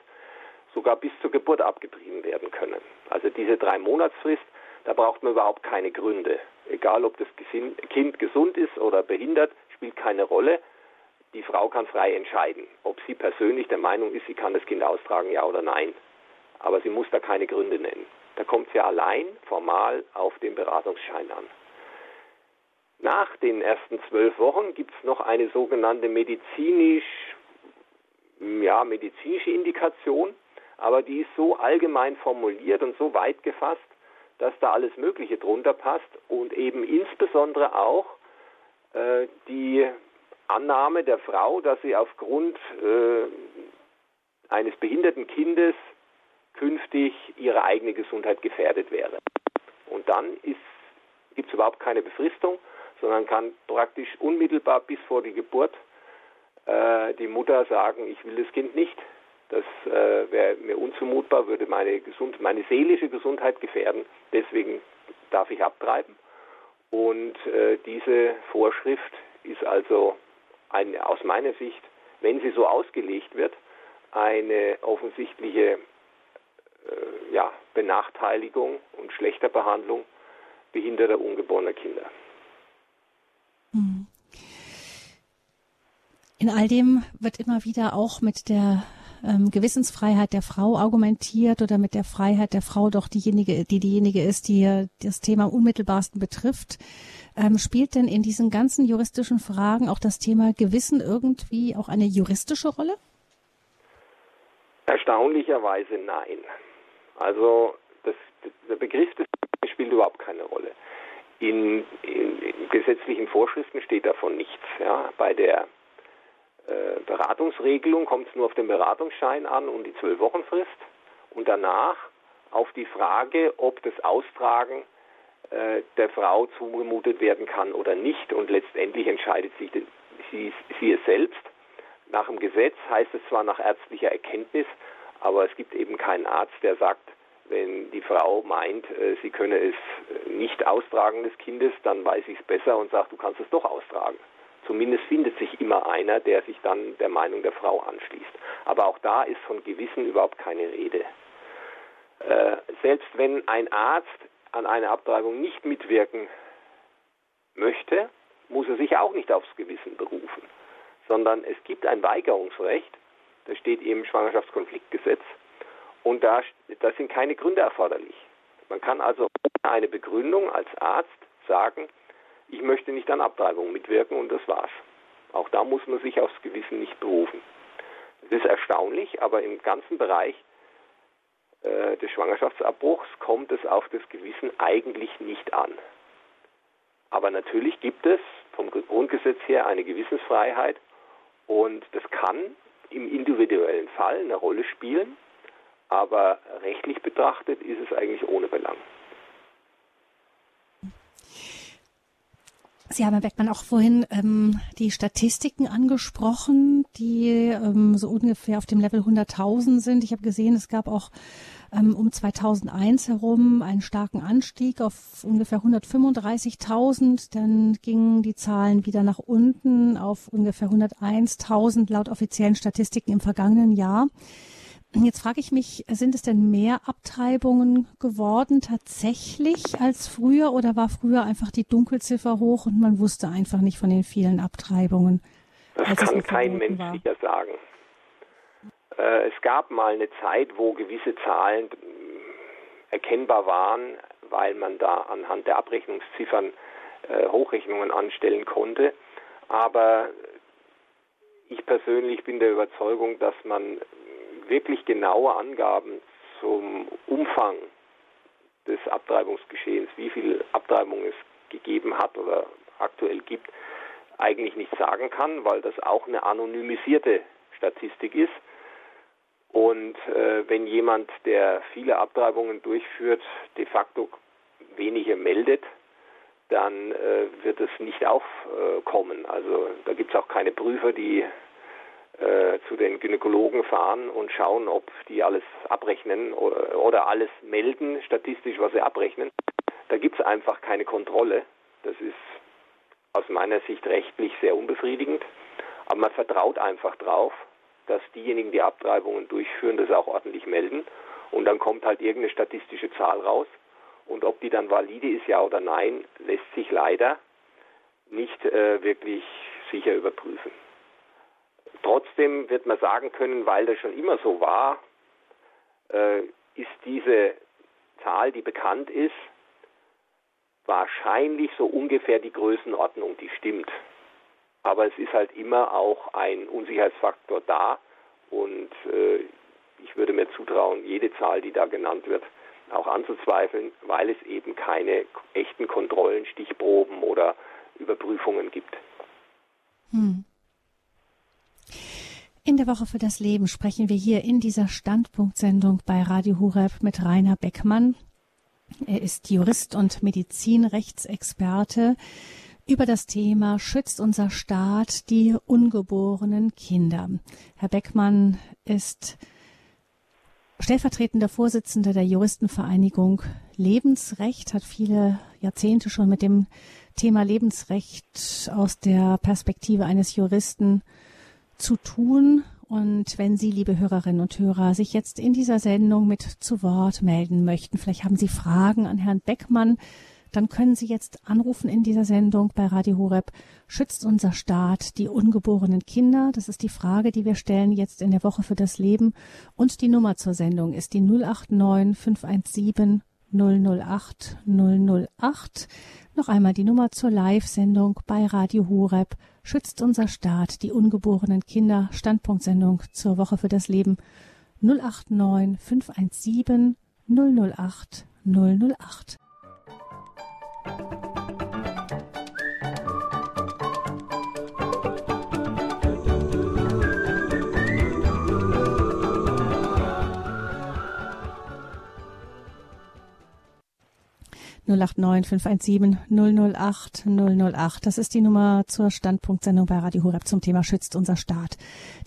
[SPEAKER 2] sogar bis zur Geburt abgetrieben werden können. Also diese drei Monatsfrist, da braucht man überhaupt keine Gründe. Egal, ob das Kind gesund ist oder behindert, spielt keine Rolle. Die Frau kann frei entscheiden, ob sie persönlich der Meinung ist, sie kann das Kind austragen, ja oder nein. Aber sie muss da keine Gründe nennen. Da kommt sie allein formal auf den Beratungsschein an. Nach den ersten zwölf Wochen gibt es noch eine sogenannte medizinisch, ja, medizinische Indikation, aber die ist so allgemein formuliert und so weit gefasst, dass da alles Mögliche drunter passt und eben insbesondere auch äh, die Annahme der Frau, dass sie aufgrund äh, eines behinderten Kindes künftig ihre eigene Gesundheit gefährdet wäre. Und dann gibt es überhaupt keine Befristung, sondern kann praktisch unmittelbar bis vor die Geburt äh, die Mutter sagen, ich will das Kind nicht. Das äh, wäre mir unzumutbar, würde meine, gesund, meine seelische Gesundheit gefährden. Deswegen darf ich abtreiben. Und äh, diese Vorschrift ist also ein, aus meiner Sicht, wenn sie so ausgelegt wird, eine offensichtliche äh, ja, Benachteiligung und schlechter Behandlung behinderter ungeborener Kinder.
[SPEAKER 1] Hm. In all dem wird immer wieder auch mit der ähm, Gewissensfreiheit der Frau argumentiert oder mit der Freiheit der Frau doch diejenige, die diejenige ist, die das Thema unmittelbarsten betrifft. Ähm, spielt denn in diesen ganzen juristischen Fragen auch das Thema Gewissen irgendwie auch eine juristische Rolle?
[SPEAKER 2] Erstaunlicherweise nein. Also das, der Begriff des spielt überhaupt keine Rolle. In, in, in, gesetzlichen Vorschriften steht davon nichts. Ja. Bei der äh, Beratungsregelung kommt es nur auf den Beratungsschein an und die zwölf Wochen Frist und danach auf die Frage, ob das Austragen äh, der Frau zugemutet werden kann oder nicht und letztendlich entscheidet sich sie, sie es selbst. Nach dem Gesetz heißt es zwar nach ärztlicher Erkenntnis, aber es gibt eben keinen Arzt, der sagt, wenn die Frau meint, äh, sie könne es nicht austragen des Kindes, dann weiß ich es besser und sagt, du kannst es doch austragen. Zumindest findet sich immer einer, der sich dann der Meinung der Frau anschließt. Aber auch da ist von Gewissen überhaupt keine Rede. Äh, selbst wenn ein Arzt an einer Abtreibung nicht mitwirken möchte, muss er sich auch nicht aufs Gewissen berufen, sondern es gibt ein Weigerungsrecht, das steht im Schwangerschaftskonfliktgesetz, und da, da sind keine Gründe erforderlich. Man kann also ohne eine Begründung als Arzt sagen, ich möchte nicht an Abtreibung mitwirken und das war's. Auch da muss man sich aufs Gewissen nicht berufen. Das ist erstaunlich, aber im ganzen Bereich äh, des Schwangerschaftsabbruchs kommt es auf das Gewissen eigentlich nicht an. Aber natürlich gibt es vom Grundgesetz her eine Gewissensfreiheit und das kann im individuellen Fall eine Rolle spielen, aber rechtlich betrachtet ist es eigentlich ohne Belang.
[SPEAKER 1] Sie haben, Herr Beckmann, auch vorhin ähm, die Statistiken angesprochen, die ähm, so ungefähr auf dem Level 100.000 sind. Ich habe gesehen, es gab auch ähm, um 2001 herum einen starken Anstieg auf ungefähr 135.000. Dann gingen die Zahlen wieder nach unten auf ungefähr 101.000 laut offiziellen Statistiken im vergangenen Jahr. Jetzt frage ich mich, sind es denn mehr Abtreibungen geworden tatsächlich als früher oder war früher einfach die Dunkelziffer hoch und man wusste einfach nicht von den vielen Abtreibungen?
[SPEAKER 2] Das kann kein Mensch war. sicher sagen. Äh, es gab mal eine Zeit, wo gewisse Zahlen erkennbar waren, weil man da anhand der Abrechnungsziffern äh, Hochrechnungen anstellen konnte. Aber ich persönlich bin der Überzeugung, dass man wirklich genaue Angaben zum Umfang des Abtreibungsgeschehens, wie viel Abtreibung es gegeben hat oder aktuell gibt, eigentlich nicht sagen kann, weil das auch eine anonymisierte Statistik ist. Und äh, wenn jemand, der viele Abtreibungen durchführt, de facto wenige meldet, dann äh, wird es nicht aufkommen. Also da gibt es auch keine Prüfer, die äh, zu den Gynäkologen fahren und schauen, ob die alles abrechnen oder, oder alles melden, statistisch, was sie abrechnen. Da gibt es einfach keine Kontrolle. Das ist aus meiner Sicht rechtlich sehr unbefriedigend. Aber man vertraut einfach drauf, dass diejenigen, die Abtreibungen durchführen, das auch ordentlich melden. Und dann kommt halt irgendeine statistische Zahl raus. Und ob die dann valide ist, ja oder nein, lässt sich leider nicht äh, wirklich sicher überprüfen. Trotzdem wird man sagen können, weil das schon immer so war, äh, ist diese Zahl, die bekannt ist, wahrscheinlich so ungefähr die Größenordnung, die stimmt. Aber es ist halt immer auch ein Unsicherheitsfaktor da und äh, ich würde mir zutrauen, jede Zahl, die da genannt wird, auch anzuzweifeln, weil es eben keine echten Kontrollen, Stichproben oder Überprüfungen gibt. Hm.
[SPEAKER 1] In der Woche für das Leben sprechen wir hier in dieser Standpunktsendung bei Radio Hureb mit Rainer Beckmann. Er ist Jurist und Medizinrechtsexperte über das Thema Schützt unser Staat die ungeborenen Kinder. Herr Beckmann ist stellvertretender Vorsitzender der Juristenvereinigung Lebensrecht, hat viele Jahrzehnte schon mit dem Thema Lebensrecht aus der Perspektive eines Juristen zu tun. Und wenn Sie, liebe Hörerinnen und Hörer, sich jetzt in dieser Sendung mit zu Wort melden möchten, vielleicht haben Sie Fragen an Herrn Beckmann, dann können Sie jetzt anrufen in dieser Sendung bei Radio Horeb. Schützt unser Staat die ungeborenen Kinder? Das ist die Frage, die wir stellen jetzt in der Woche für das Leben. Und die Nummer zur Sendung ist die 089 517 008 008. Noch einmal die Nummer zur Live-Sendung bei Radio Horeb schützt unser Staat die ungeborenen Kinder. Standpunktsendung zur Woche für das Leben 089 517 008 008. 089 517 008 008. Das ist die Nummer zur Standpunktsendung bei Radio Horeb zum Thema Schützt unser Staat.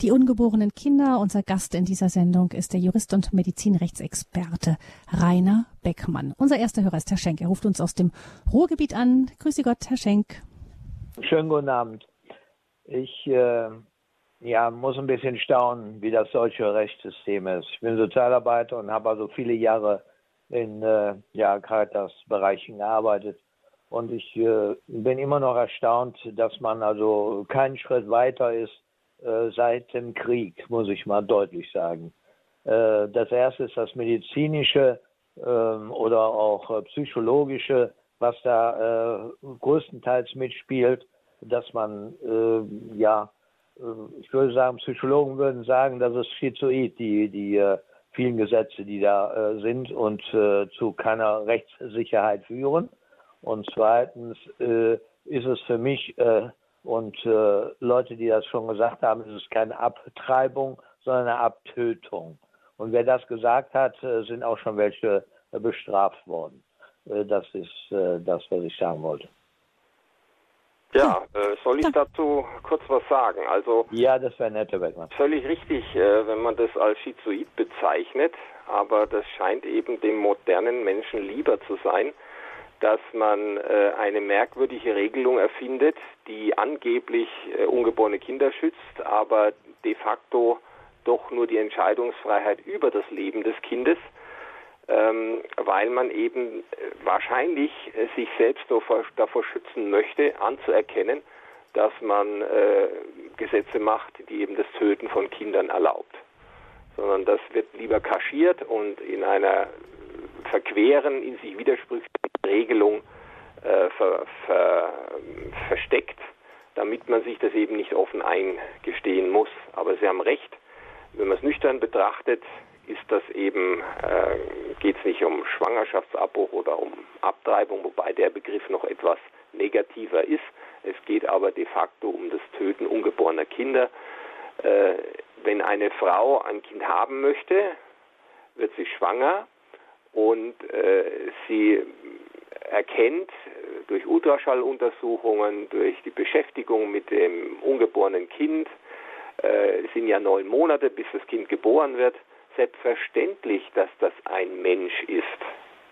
[SPEAKER 1] Die ungeborenen Kinder. Unser Gast in dieser Sendung ist der Jurist und Medizinrechtsexperte Rainer Beckmann. Unser erster Hörer ist Herr Schenk. Er ruft uns aus dem Ruhrgebiet an. Grüße Gott, Herr Schenk.
[SPEAKER 3] Schönen guten Abend. Ich äh, ja, muss ein bisschen staunen, wie das deutsche Rechtssystem ist. Ich bin Sozialarbeiter und habe also viele Jahre in äh, ja, Caritas-Bereichen gearbeitet. Und ich äh, bin immer noch erstaunt, dass man also keinen Schritt weiter ist äh, seit dem Krieg, muss ich mal deutlich sagen. Äh, das erste ist das medizinische ähm, oder auch äh, psychologische, was da äh, größtenteils mitspielt, dass man ja, ich würde sagen, Psychologen würden sagen, das ist schizoid, die, die vielen Gesetze, die da äh, sind und äh, zu keiner Rechtssicherheit führen. Und zweitens äh, ist es für mich äh, und äh, Leute, die das schon gesagt haben, ist es keine Abtreibung, sondern eine Abtötung. Und wer das gesagt hat, äh, sind auch schon welche bestraft worden. das ist das, was ich sagen wollte.
[SPEAKER 2] Ja, äh, soll ich dazu kurz was sagen? Also
[SPEAKER 3] ja, das wäre nett, Herr Beckmann.
[SPEAKER 2] Völlig richtig, äh, wenn man das als Schizoid bezeichnet, aber das scheint eben dem modernen Menschen lieber zu sein, dass man äh, eine merkwürdige Regelung erfindet, die angeblich äh, ungeborene Kinder schützt, aber de facto doch nur die Entscheidungsfreiheit über das Leben des Kindes ähm, weil man eben äh, wahrscheinlich äh, sich selbst davor, davor, schützen möchte, anzuerkennen, dass man äh, Gesetze macht, die eben das Töten von Kindern erlaubt. Sondern das wird lieber kaschiert und in einer verqueren, in sich widersprüchlichen Regelung äh, ver, ver, versteckt, damit man sich das eben nicht offen eingestehen muss. Aber Sie haben recht, wenn man es nüchtern betrachtet, ist das eben, äh, geht es nicht um Schwangerschaftsabbruch oder um Abtreibung, wobei der Begriff noch etwas negativer ist. Es geht aber de facto um das Töten ungeborener Kinder. Äh, wenn eine Frau ein Kind haben möchte, wird sie schwanger und äh, sie erkennt durch Ultraschalluntersuchungen, durch die Beschäftigung mit dem ungeborenen Kind, äh, es sind ja neun Monate, bis das Kind geboren wird, selbstverständlich, dass das ein Mensch ist.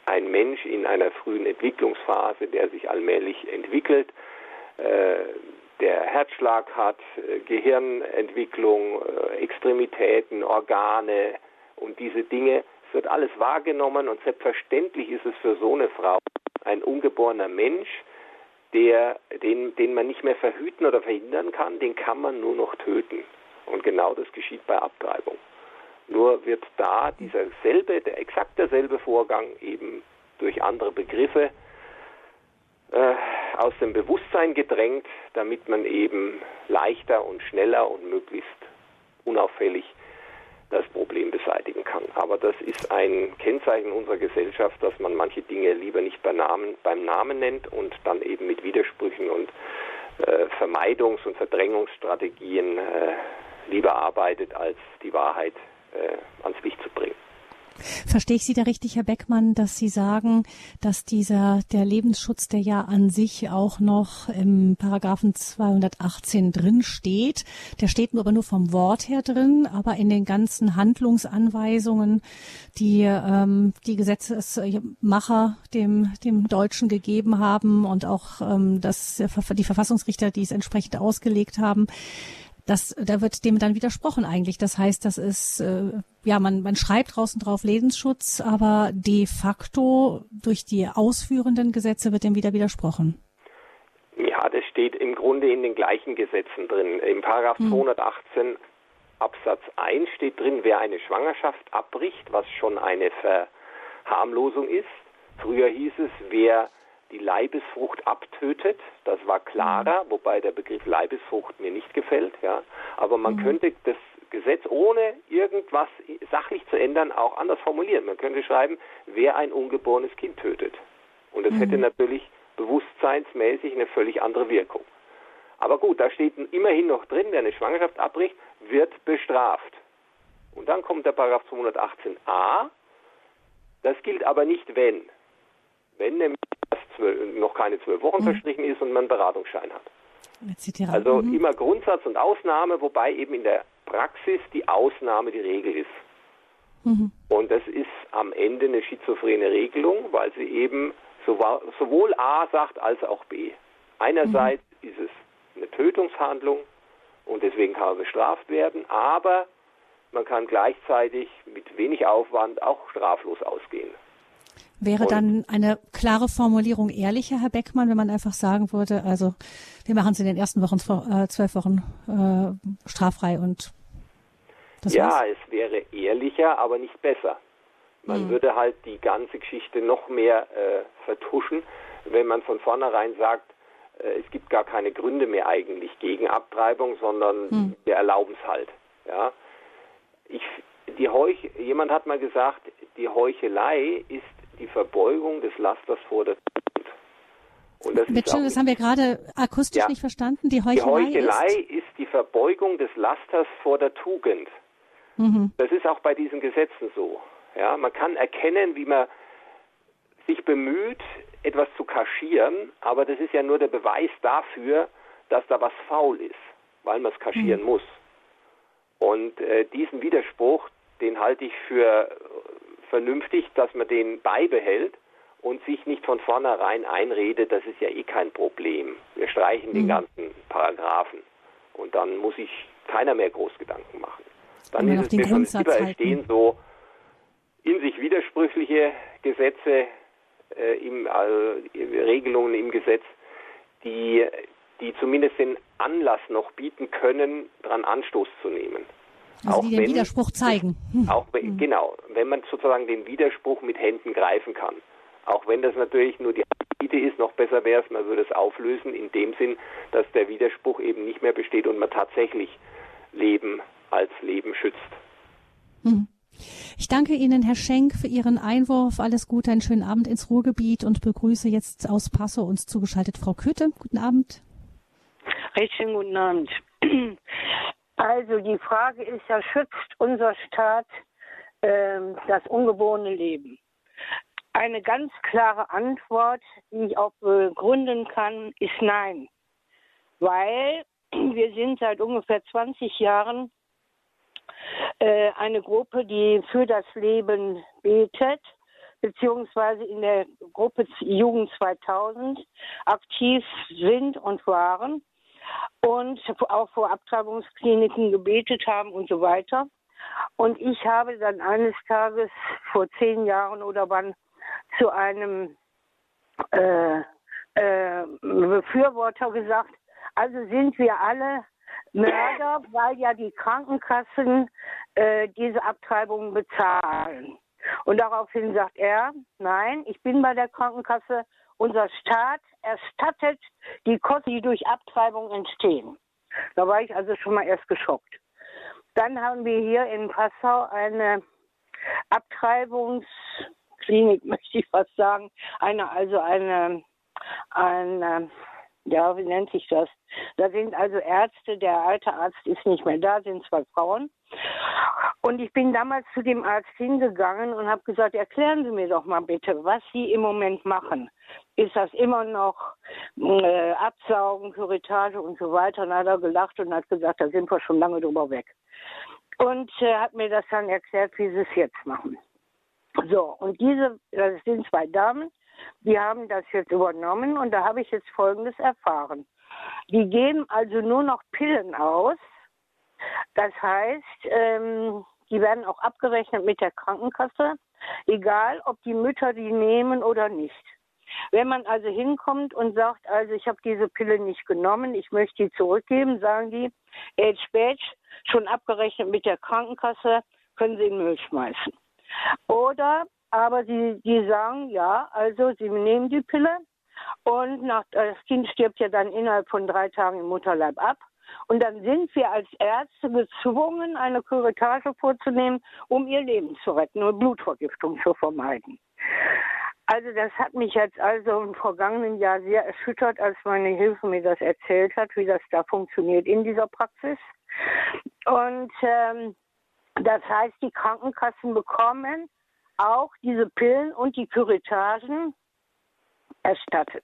[SPEAKER 2] Ein Mensch in einer frühen Entwicklungsphase, der sich allmählich entwickelt, äh, der Herzschlag hat, äh, Gehirnentwicklung, äh, Extremitäten, Organe und diese Dinge. Es wird alles wahrgenommen und selbstverständlich ist es für so eine Frau ein ungeborener Mensch, der, den, den man nicht mehr verhüten oder verhindern kann, den kann man nur noch töten. Und genau das geschieht bei Abtreibung. Nur wird da dieser selbe, der exakt derselbe Vorgang eben durch andere Begriffe äh, aus dem Bewusstsein gedrängt, damit man eben leichter und schneller und möglichst unauffällig das Problem beseitigen kann. Aber das ist ein Kennzeichen unserer Gesellschaft, dass man manche Dinge lieber nicht beim Namen, beim Namen nennt und dann eben mit Widersprüchen und äh, Vermeidungs- und Verdrängungsstrategien äh, lieber arbeitet, als die Wahrheit äh, ans Licht zu bringen.
[SPEAKER 1] Verstehe ich Sie da richtig, Herr Beckmann, dass Sie sagen, dass dieser, der Lebensschutz, der ja an sich auch noch im Paragraphen 218 drin steht, der steht nur aber nur vom Wort her drin, aber in den ganzen Handlungsanweisungen, die ähm, die Gesetzesmacher dem, dem Deutschen gegeben haben und auch ähm, das, die Verfassungsrichter, die es entsprechend ausgelegt haben, das, da wird dem dann widersprochen eigentlich. Das heißt, das ist, äh, ja, man, man schreibt draußen drauf Lebensschutz, aber de facto durch die ausführenden Gesetze wird dem wieder widersprochen.
[SPEAKER 2] Ja, das steht im Grunde in den gleichen Gesetzen drin. Im Paragraph hm. 218 Absatz 1 steht drin, wer eine Schwangerschaft abbricht, was schon eine Verharmlosung ist. Früher hieß es, wer die Leibesfrucht abtötet. Das war klarer, mhm. wobei der Begriff Leibesfrucht mir nicht gefällt. Ja. Aber man mhm. könnte das Gesetz ohne irgendwas sachlich zu ändern auch anders formulieren. Man könnte schreiben, wer ein ungeborenes Kind tötet. Und das mhm. hätte natürlich bewusstseinsmäßig eine völlig andere Wirkung. Aber gut, da steht immerhin noch drin, wer eine Schwangerschaft abbricht, wird bestraft. Und dann kommt der Paragraph 218a. Das gilt aber nicht, wenn. Wenn nämlich noch keine zwölf Wochen mhm. verstrichen ist und man einen Beratungsschein hat. Also mhm. immer Grundsatz und Ausnahme, wobei eben in der Praxis die Ausnahme die Regel ist. Mhm. Und das ist am Ende eine schizophrene Regelung, weil sie eben sowohl A sagt als auch B. Einerseits mhm. ist es eine Tötungshandlung und deswegen kann man bestraft werden, aber man kann gleichzeitig mit wenig Aufwand auch straflos ausgehen.
[SPEAKER 1] Wäre und dann eine klare Formulierung ehrlicher, Herr Beckmann, wenn man einfach sagen würde, also wir machen es in den ersten Wochen, äh, zwölf Wochen äh, straffrei und
[SPEAKER 2] das Ja, war's? es wäre ehrlicher, aber nicht besser. Man hm. würde halt die ganze Geschichte noch mehr äh, vertuschen, wenn man von vornherein sagt, äh, es gibt gar keine Gründe mehr eigentlich gegen Abtreibung, sondern hm. wir erlauben es halt. Ja. Ich, die Heuch, jemand hat mal gesagt, die Heuchelei ist die Verbeugung des Lasters vor der Tugend.
[SPEAKER 1] Und das Bitte, das haben wir gerade akustisch ja, nicht verstanden. Die Heuchelei,
[SPEAKER 2] die Heuchelei ist? ist? die Verbeugung des Lasters vor der Tugend. Mhm. Das ist auch bei diesen Gesetzen so. Ja, man kann erkennen, wie man sich bemüht, etwas zu kaschieren, aber das ist ja nur der Beweis dafür, dass da was faul ist, weil man es kaschieren mhm. muss. Und äh, diesen Widerspruch, den halte ich für vernünftig, dass man den beibehält und sich nicht von vornherein einredet, das ist ja eh kein Problem. Wir streichen mhm. den ganzen Paragraphen und dann muss sich keiner mehr groß Gedanken machen. Dann ist es mir schon lieber, es stehen so in sich widersprüchliche Gesetze, äh, im, äh, Regelungen im Gesetz, die, die zumindest den Anlass noch bieten können, daran Anstoß zu nehmen.
[SPEAKER 1] Also auch die den wenn, Widerspruch zeigen.
[SPEAKER 2] Hm. Auch, hm. Genau, wenn man sozusagen den Widerspruch mit Händen greifen kann. Auch wenn das natürlich nur die Idee ist, noch besser wäre es, man würde es auflösen, in dem Sinn, dass der Widerspruch eben nicht mehr besteht und man tatsächlich Leben als Leben schützt.
[SPEAKER 1] Hm. Ich danke Ihnen, Herr Schenk, für Ihren Einwurf. Alles Gute, einen schönen Abend ins Ruhrgebiet und begrüße jetzt aus Passau uns zugeschaltet Frau Köthe. Guten Abend.
[SPEAKER 4] Recht schönen guten Abend. Also die Frage ist ja, schützt unser Staat äh, das ungeborene Leben? Eine ganz klare Antwort, die ich auch begründen kann, ist nein. Weil wir sind seit ungefähr 20 Jahren äh, eine Gruppe, die für das Leben betet, beziehungsweise in der Gruppe Jugend 2000 aktiv sind und waren. Und auch vor Abtreibungskliniken gebetet haben und so weiter. Und ich habe dann eines Tages vor zehn Jahren oder wann zu einem äh, äh, Befürworter gesagt, also sind wir alle Mörder, weil ja die Krankenkassen äh, diese Abtreibungen bezahlen. Und daraufhin sagt er, nein, ich bin bei der Krankenkasse, unser Staat erstattet die Kosten, die durch Abtreibung entstehen. Da war ich also schon mal erst geschockt. Dann haben wir hier in Passau eine Abtreibungsklinik, möchte ich fast sagen, eine also eine eine ja, wie nennt sich das? Da sind also Ärzte, der alte Arzt ist nicht mehr da, sind zwei Frauen. Und ich bin damals zu dem Arzt hingegangen und habe gesagt, erklären Sie mir doch mal bitte, was Sie im Moment machen. Ist das immer noch äh, Absaugen, Küritage und so weiter? Und hat er gelacht und hat gesagt, da sind wir schon lange drüber weg. Und äh, hat mir das dann erklärt, wie Sie es jetzt machen. So, und diese, das sind zwei Damen, die haben das jetzt übernommen und da habe ich jetzt Folgendes erfahren. Die geben also nur noch Pillen aus. Das heißt, ähm, die werden auch abgerechnet mit der Krankenkasse, egal ob die Mütter die nehmen oder nicht. Wenn man also hinkommt und sagt, also ich habe diese Pille nicht genommen, ich möchte die zurückgeben, sagen die, Age Badge, schon abgerechnet mit der Krankenkasse, können Sie in den Müll schmeißen. Oder aber sie, die sagen, ja, also sie nehmen die Pille und nach, das Kind stirbt ja dann innerhalb von drei Tagen im Mutterleib ab. Und dann sind wir als Ärzte gezwungen, eine Kuretage vorzunehmen, um ihr Leben zu retten und Blutvergiftung zu vermeiden. Also das hat mich jetzt also im vergangenen Jahr sehr erschüttert, als meine Hilfe mir das erzählt hat, wie das da funktioniert in dieser Praxis. Und ähm, das heißt, die Krankenkassen bekommen auch diese Pillen und die Pyritagen erstattet.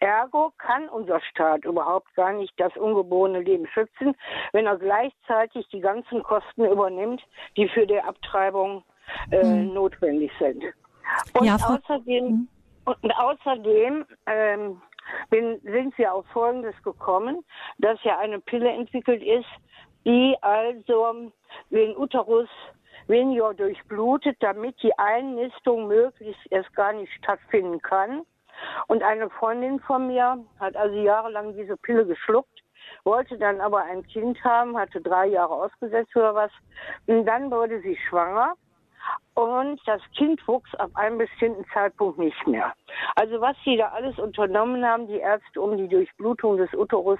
[SPEAKER 4] Ergo kann unser Staat überhaupt gar nicht das ungeborene Leben schützen, wenn er gleichzeitig die ganzen Kosten übernimmt, die für die Abtreibung äh, hm. notwendig sind. Und ja, außerdem, hm. und außerdem ähm, bin, sind wir auf Folgendes gekommen, dass ja eine Pille entwickelt ist, die also den Uterus weniger durchblutet, damit die Einnistung möglichst erst gar nicht stattfinden kann. Und eine Freundin von mir hat also jahrelang diese Pille geschluckt, wollte dann aber ein Kind haben, hatte drei Jahre ausgesetzt oder was. Und dann wurde sie schwanger und das Kind wuchs ab einem bestimmten Zeitpunkt nicht mehr. Also was sie da alles unternommen haben, die Ärzte, um die Durchblutung des Uterus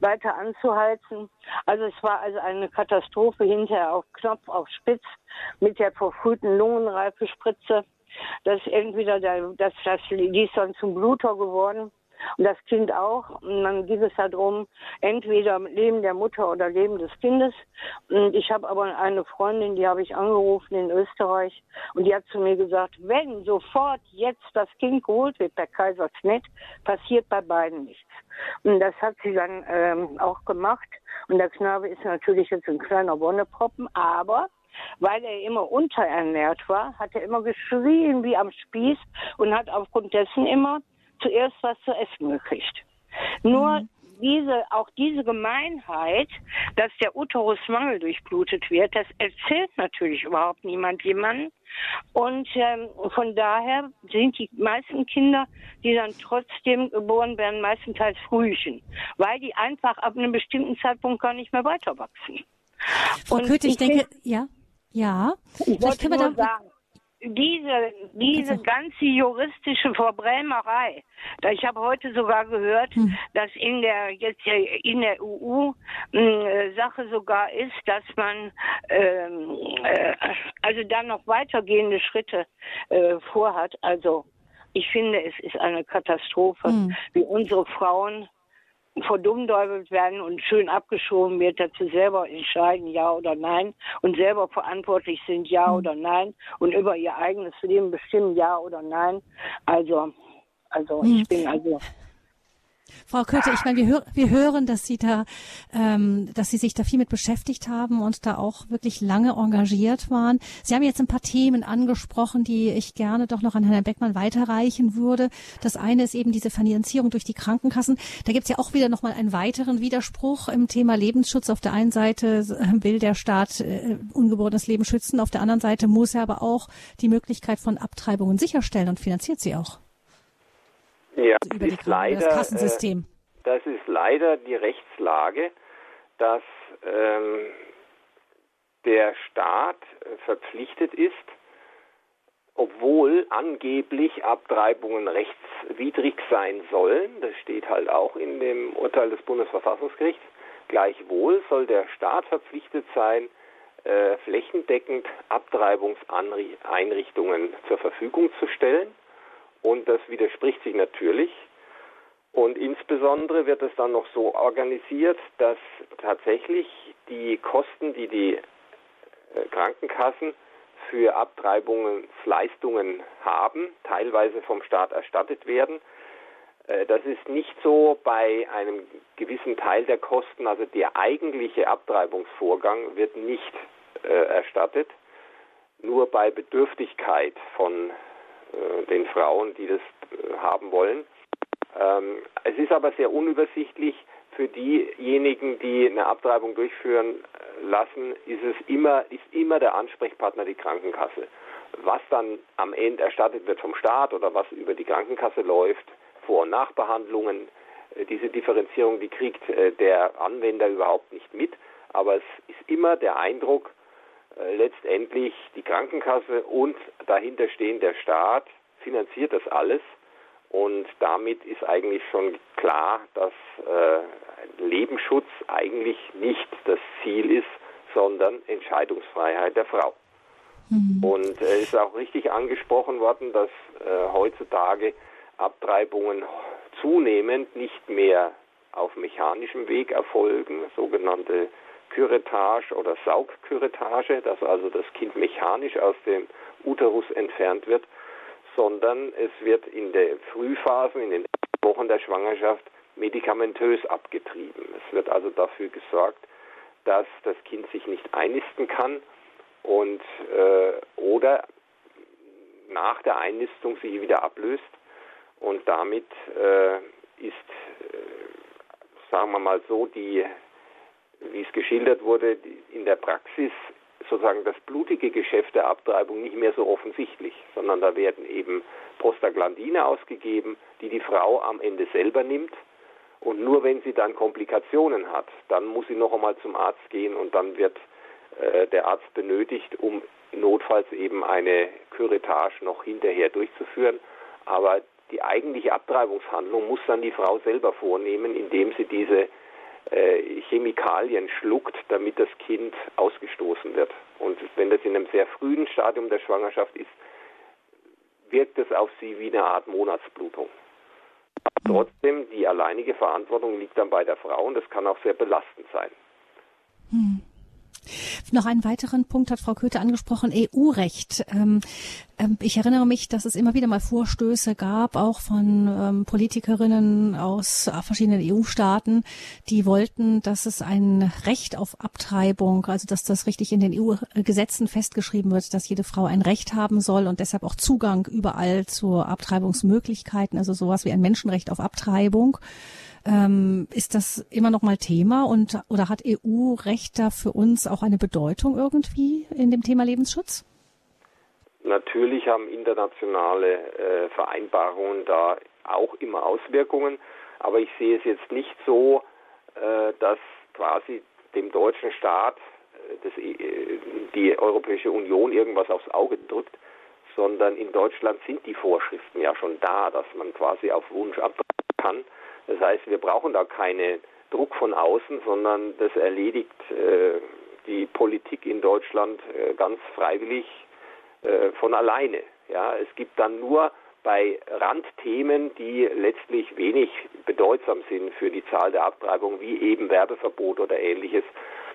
[SPEAKER 4] weiter anzuheizen. Also es war also eine Katastrophe hinterher auf Knopf, auf Spitz mit der verfrühten Lungenreifespritze. Das entweder der, das, das, die ist dann zum Bluter geworden und das Kind auch. Und dann geht es darum, entweder Leben der Mutter oder Leben des Kindes. Und ich habe aber eine Freundin, die habe ich angerufen in Österreich und die hat zu mir gesagt, wenn sofort jetzt das Kind geholt wird per Kaiserschnitt, passiert bei beiden nichts. Und das hat sie dann ähm, auch gemacht. Und der Knabe ist natürlich jetzt ein kleiner Wonneproppen, aber weil er immer unterernährt war, hat er immer geschrien wie am Spieß und hat aufgrund dessen immer zuerst was zu essen gekriegt. Nur mhm. diese, auch diese Gemeinheit, dass der Uterus Mangel durchblutet wird, das erzählt natürlich überhaupt niemand jemandem. Und ähm, von daher sind die meisten Kinder, die dann trotzdem geboren werden, meistenteils Frühchen, weil die einfach ab einem bestimmten Zeitpunkt gar nicht mehr weiter wachsen.
[SPEAKER 1] Frau Köth, ich, ich denke, ja, ja.
[SPEAKER 4] Ich wollte nur sagen, diese, diese ganze juristische Verbrämerei. Ich habe heute sogar gehört, hm. dass in der jetzt in der EU äh, Sache sogar ist, dass man ähm, äh, also dann noch weitergehende Schritte äh, vorhat. Also ich finde, es ist eine Katastrophe, hm. wie unsere Frauen verdummdäubelt werden und schön abgeschoben wird, dass sie selber entscheiden, ja oder nein und selber verantwortlich sind, ja mhm. oder nein und über ihr eigenes Leben bestimmen, ja oder nein. Also, also mhm. ich bin also
[SPEAKER 1] Frau Kötte, ich meine, wir, hör, wir hören, dass Sie da, ähm, dass Sie sich da viel mit beschäftigt haben und da auch wirklich lange engagiert waren. Sie haben jetzt ein paar Themen angesprochen, die ich gerne doch noch an Herrn Beckmann weiterreichen würde. Das eine ist eben diese Finanzierung durch die Krankenkassen. Da gibt es ja auch wieder nochmal einen weiteren Widerspruch im Thema Lebensschutz. Auf der einen Seite äh, will der Staat äh, ungeborenes Leben schützen, auf der anderen Seite muss er aber auch die Möglichkeit von Abtreibungen sicherstellen und finanziert sie auch.
[SPEAKER 2] Ja, über ist leider, das Kassensystem. Äh, das ist leider die Rechtslage, dass ähm, der Staat äh, verpflichtet ist, obwohl angeblich Abtreibungen rechtswidrig sein sollen, das steht halt auch in dem Urteil des Bundesverfassungsgerichts, gleichwohl soll der Staat verpflichtet sein, äh, flächendeckend Abtreibungseinrichtungen zur Verfügung zu stellen und das widerspricht sich natürlich. Und insbesondere wird es dann noch so organisiert, dass tatsächlich die Kosten, die die äh, Krankenkassen für Abtreibungsleistungen haben, teilweise vom Staat erstattet werden. Äh, das ist nicht so bei einem gewissen Teil der Kosten, also der eigentliche Abtreibungsvorgang wird nicht äh, erstattet, nur bei Bedürftigkeit von den Frauen, die das äh, haben wollen. Ähm, es ist aber sehr unübersichtlich. Für diejenigen, die eine Abtreibung durchführen äh, lassen, ist es immer, ist immer der Ansprechpartner die Krankenkasse. Was dann am Ende erstattet wird vom Staat oder was über die Krankenkasse läuft, Vor- und Nachbehandlungen, diese Differenzierung, die kriegt der Anwender überhaupt nicht mit. Aber es ist immer der Eindruck, äh, letztendlich die Krankenkasse und dahinter stehen der Staat finanziert das alles und damit ist eigentlich schon klar, dass äh, Lebensschutz eigentlich nicht das Ziel ist, sondern Entscheidungsfreiheit der Frau. Mhm. Und es äh, ist auch richtig angesprochen worden, dass äh, heutzutage Abtreibungen zunehmend nicht mehr auf mechanischem Weg erfolgen, sogenannte Küretage oder Saugküretage, dass also das Kind mechanisch aus dem Uterus entfernt wird, sondern es wird in den Frühphasen, in den Wochen der Schwangerschaft medikamentös abgetrieben. Es wird also dafür gesorgt, dass das Kind sich nicht einnisten kann und äh, oder nach der Einnistung sich wieder ablöst und damit äh, ist, äh, sagen wir mal so, die wie es geschildert wurde, in der Praxis sozusagen das blutige Geschäft der Abtreibung nicht mehr so offensichtlich, sondern da werden eben Prostaglandine ausgegeben, die die Frau am Ende selber nimmt. Und nur wenn sie dann Komplikationen hat, dann muss sie noch einmal zum Arzt gehen und dann wird äh, der Arzt benötigt, um notfalls eben eine Curettage noch hinterher durchzuführen. Aber die eigentliche Abtreibungshandlung muss dann die Frau selber vornehmen, indem sie diese Chemikalien schluckt, damit das Kind ausgestoßen wird. Und wenn das in einem sehr frühen Stadium der Schwangerschaft ist, wirkt es auf sie wie eine Art Monatsblutung. Trotzdem, die alleinige Verantwortung liegt dann bei der Frau und das kann auch sehr belastend sein. Hm.
[SPEAKER 1] Noch einen weiteren Punkt hat Frau Köthe angesprochen, EU-Recht. Ähm, ähm, ich erinnere mich, dass es immer wieder mal Vorstöße gab, auch von ähm, Politikerinnen aus verschiedenen EU-Staaten, die wollten, dass es ein Recht auf Abtreibung, also dass das richtig in den EU-Gesetzen festgeschrieben wird, dass jede Frau ein Recht haben soll und deshalb auch Zugang überall zu Abtreibungsmöglichkeiten, also sowas wie ein Menschenrecht auf Abtreibung. Ähm, ist das immer noch mal Thema und oder hat EU-Recht da für uns auch eine Bedeutung irgendwie in dem Thema Lebensschutz?
[SPEAKER 2] Natürlich haben internationale äh, Vereinbarungen da auch immer Auswirkungen, aber ich sehe es jetzt nicht so, äh, dass quasi dem deutschen Staat äh, das, äh, die Europäische Union irgendwas aufs Auge drückt, sondern in Deutschland sind die Vorschriften ja schon da, dass man quasi auf Wunsch abtreiben kann. Das heißt, wir brauchen da keinen Druck von außen, sondern das erledigt äh, die Politik in Deutschland äh, ganz freiwillig äh, von alleine. Ja, es gibt dann nur bei Randthemen, die letztlich wenig bedeutsam sind für die Zahl der Abtreibungen, wie eben Werbeverbot oder ähnliches.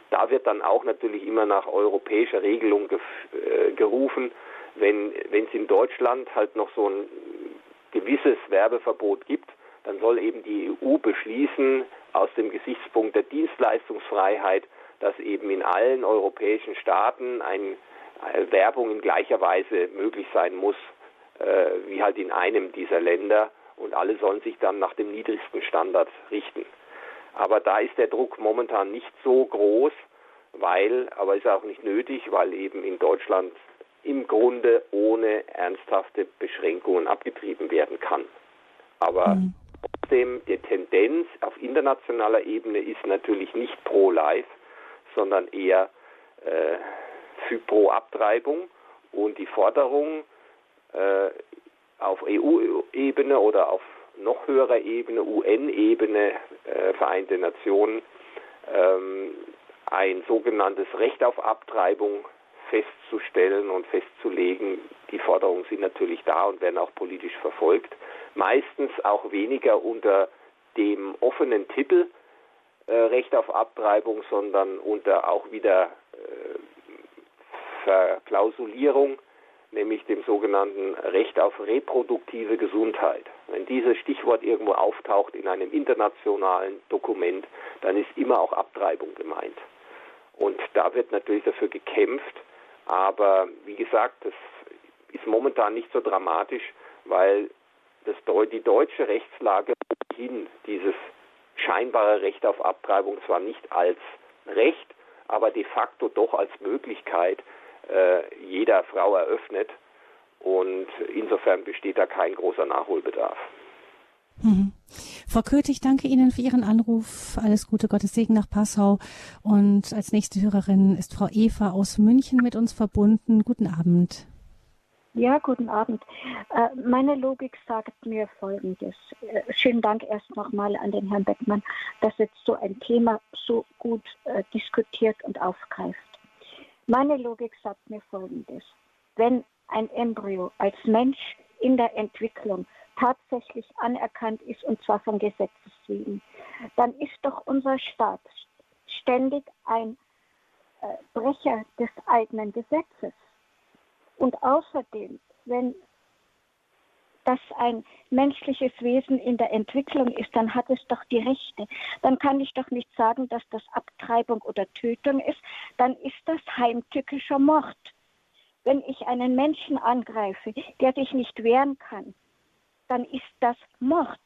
[SPEAKER 2] Da wird dann auch natürlich immer nach europäischer Regelung äh, gerufen. Wenn es in Deutschland halt noch so ein gewisses Werbeverbot gibt, dann soll eben die EU beschließen, aus dem Gesichtspunkt der Dienstleistungsfreiheit, dass eben in allen europäischen Staaten ein, eine Werbung in gleicher Weise möglich sein muss, äh, wie halt in einem dieser Länder. Und alle sollen sich dann nach dem niedrigsten Standard richten. Aber da ist der Druck momentan nicht so groß, weil, aber ist auch nicht nötig, weil eben in Deutschland im Grunde ohne ernsthafte Beschränkungen abgetrieben werden kann. Aber mhm. Trotzdem, die Tendenz auf internationaler Ebene ist natürlich nicht pro-life, sondern eher äh, für pro-Abtreibung. Und die Forderung äh, auf EU-Ebene oder auf noch höherer Ebene, UN-Ebene, äh, Vereinte Nationen, ähm, ein sogenanntes Recht auf Abtreibung festzustellen und festzulegen. Die Forderungen sind natürlich da und werden auch politisch verfolgt. Meistens auch weniger unter dem offenen Titel äh, Recht auf Abtreibung, sondern unter auch wieder äh, Verklausulierung, nämlich dem sogenannten Recht auf reproduktive Gesundheit. Wenn dieses Stichwort irgendwo auftaucht in einem internationalen Dokument, dann ist immer auch Abtreibung gemeint. Und da wird natürlich dafür gekämpft. Aber wie gesagt, das ist momentan nicht so dramatisch, weil das, die deutsche Rechtslage hin dieses scheinbare Recht auf Abtreibung zwar nicht als Recht, aber de facto doch als Möglichkeit äh, jeder Frau eröffnet. Und insofern besteht da kein großer Nachholbedarf.
[SPEAKER 1] Mhm. Frau Köth, ich danke Ihnen für Ihren Anruf. Alles Gute, Gottes Segen nach Passau. Und als nächste Hörerin ist Frau Eva aus München mit uns verbunden. Guten Abend.
[SPEAKER 5] Ja, guten Abend. Äh, meine Logik sagt mir Folgendes. Äh, schönen Dank erst nochmal an den Herrn Beckmann, dass jetzt so ein Thema so gut äh, diskutiert und aufgreift. Meine Logik sagt mir Folgendes. Wenn ein Embryo als Mensch in der Entwicklung tatsächlich anerkannt ist, und zwar von Gesetzes wegen, dann ist doch unser Staat ständig ein äh, Brecher des eigenen Gesetzes. Und außerdem, wenn das ein menschliches Wesen in der Entwicklung ist, dann hat es doch die Rechte. Dann kann ich doch nicht sagen, dass das Abtreibung oder Tötung ist. Dann ist das heimtückischer Mord. Wenn ich einen Menschen angreife, der sich nicht wehren kann, dann ist das Mord.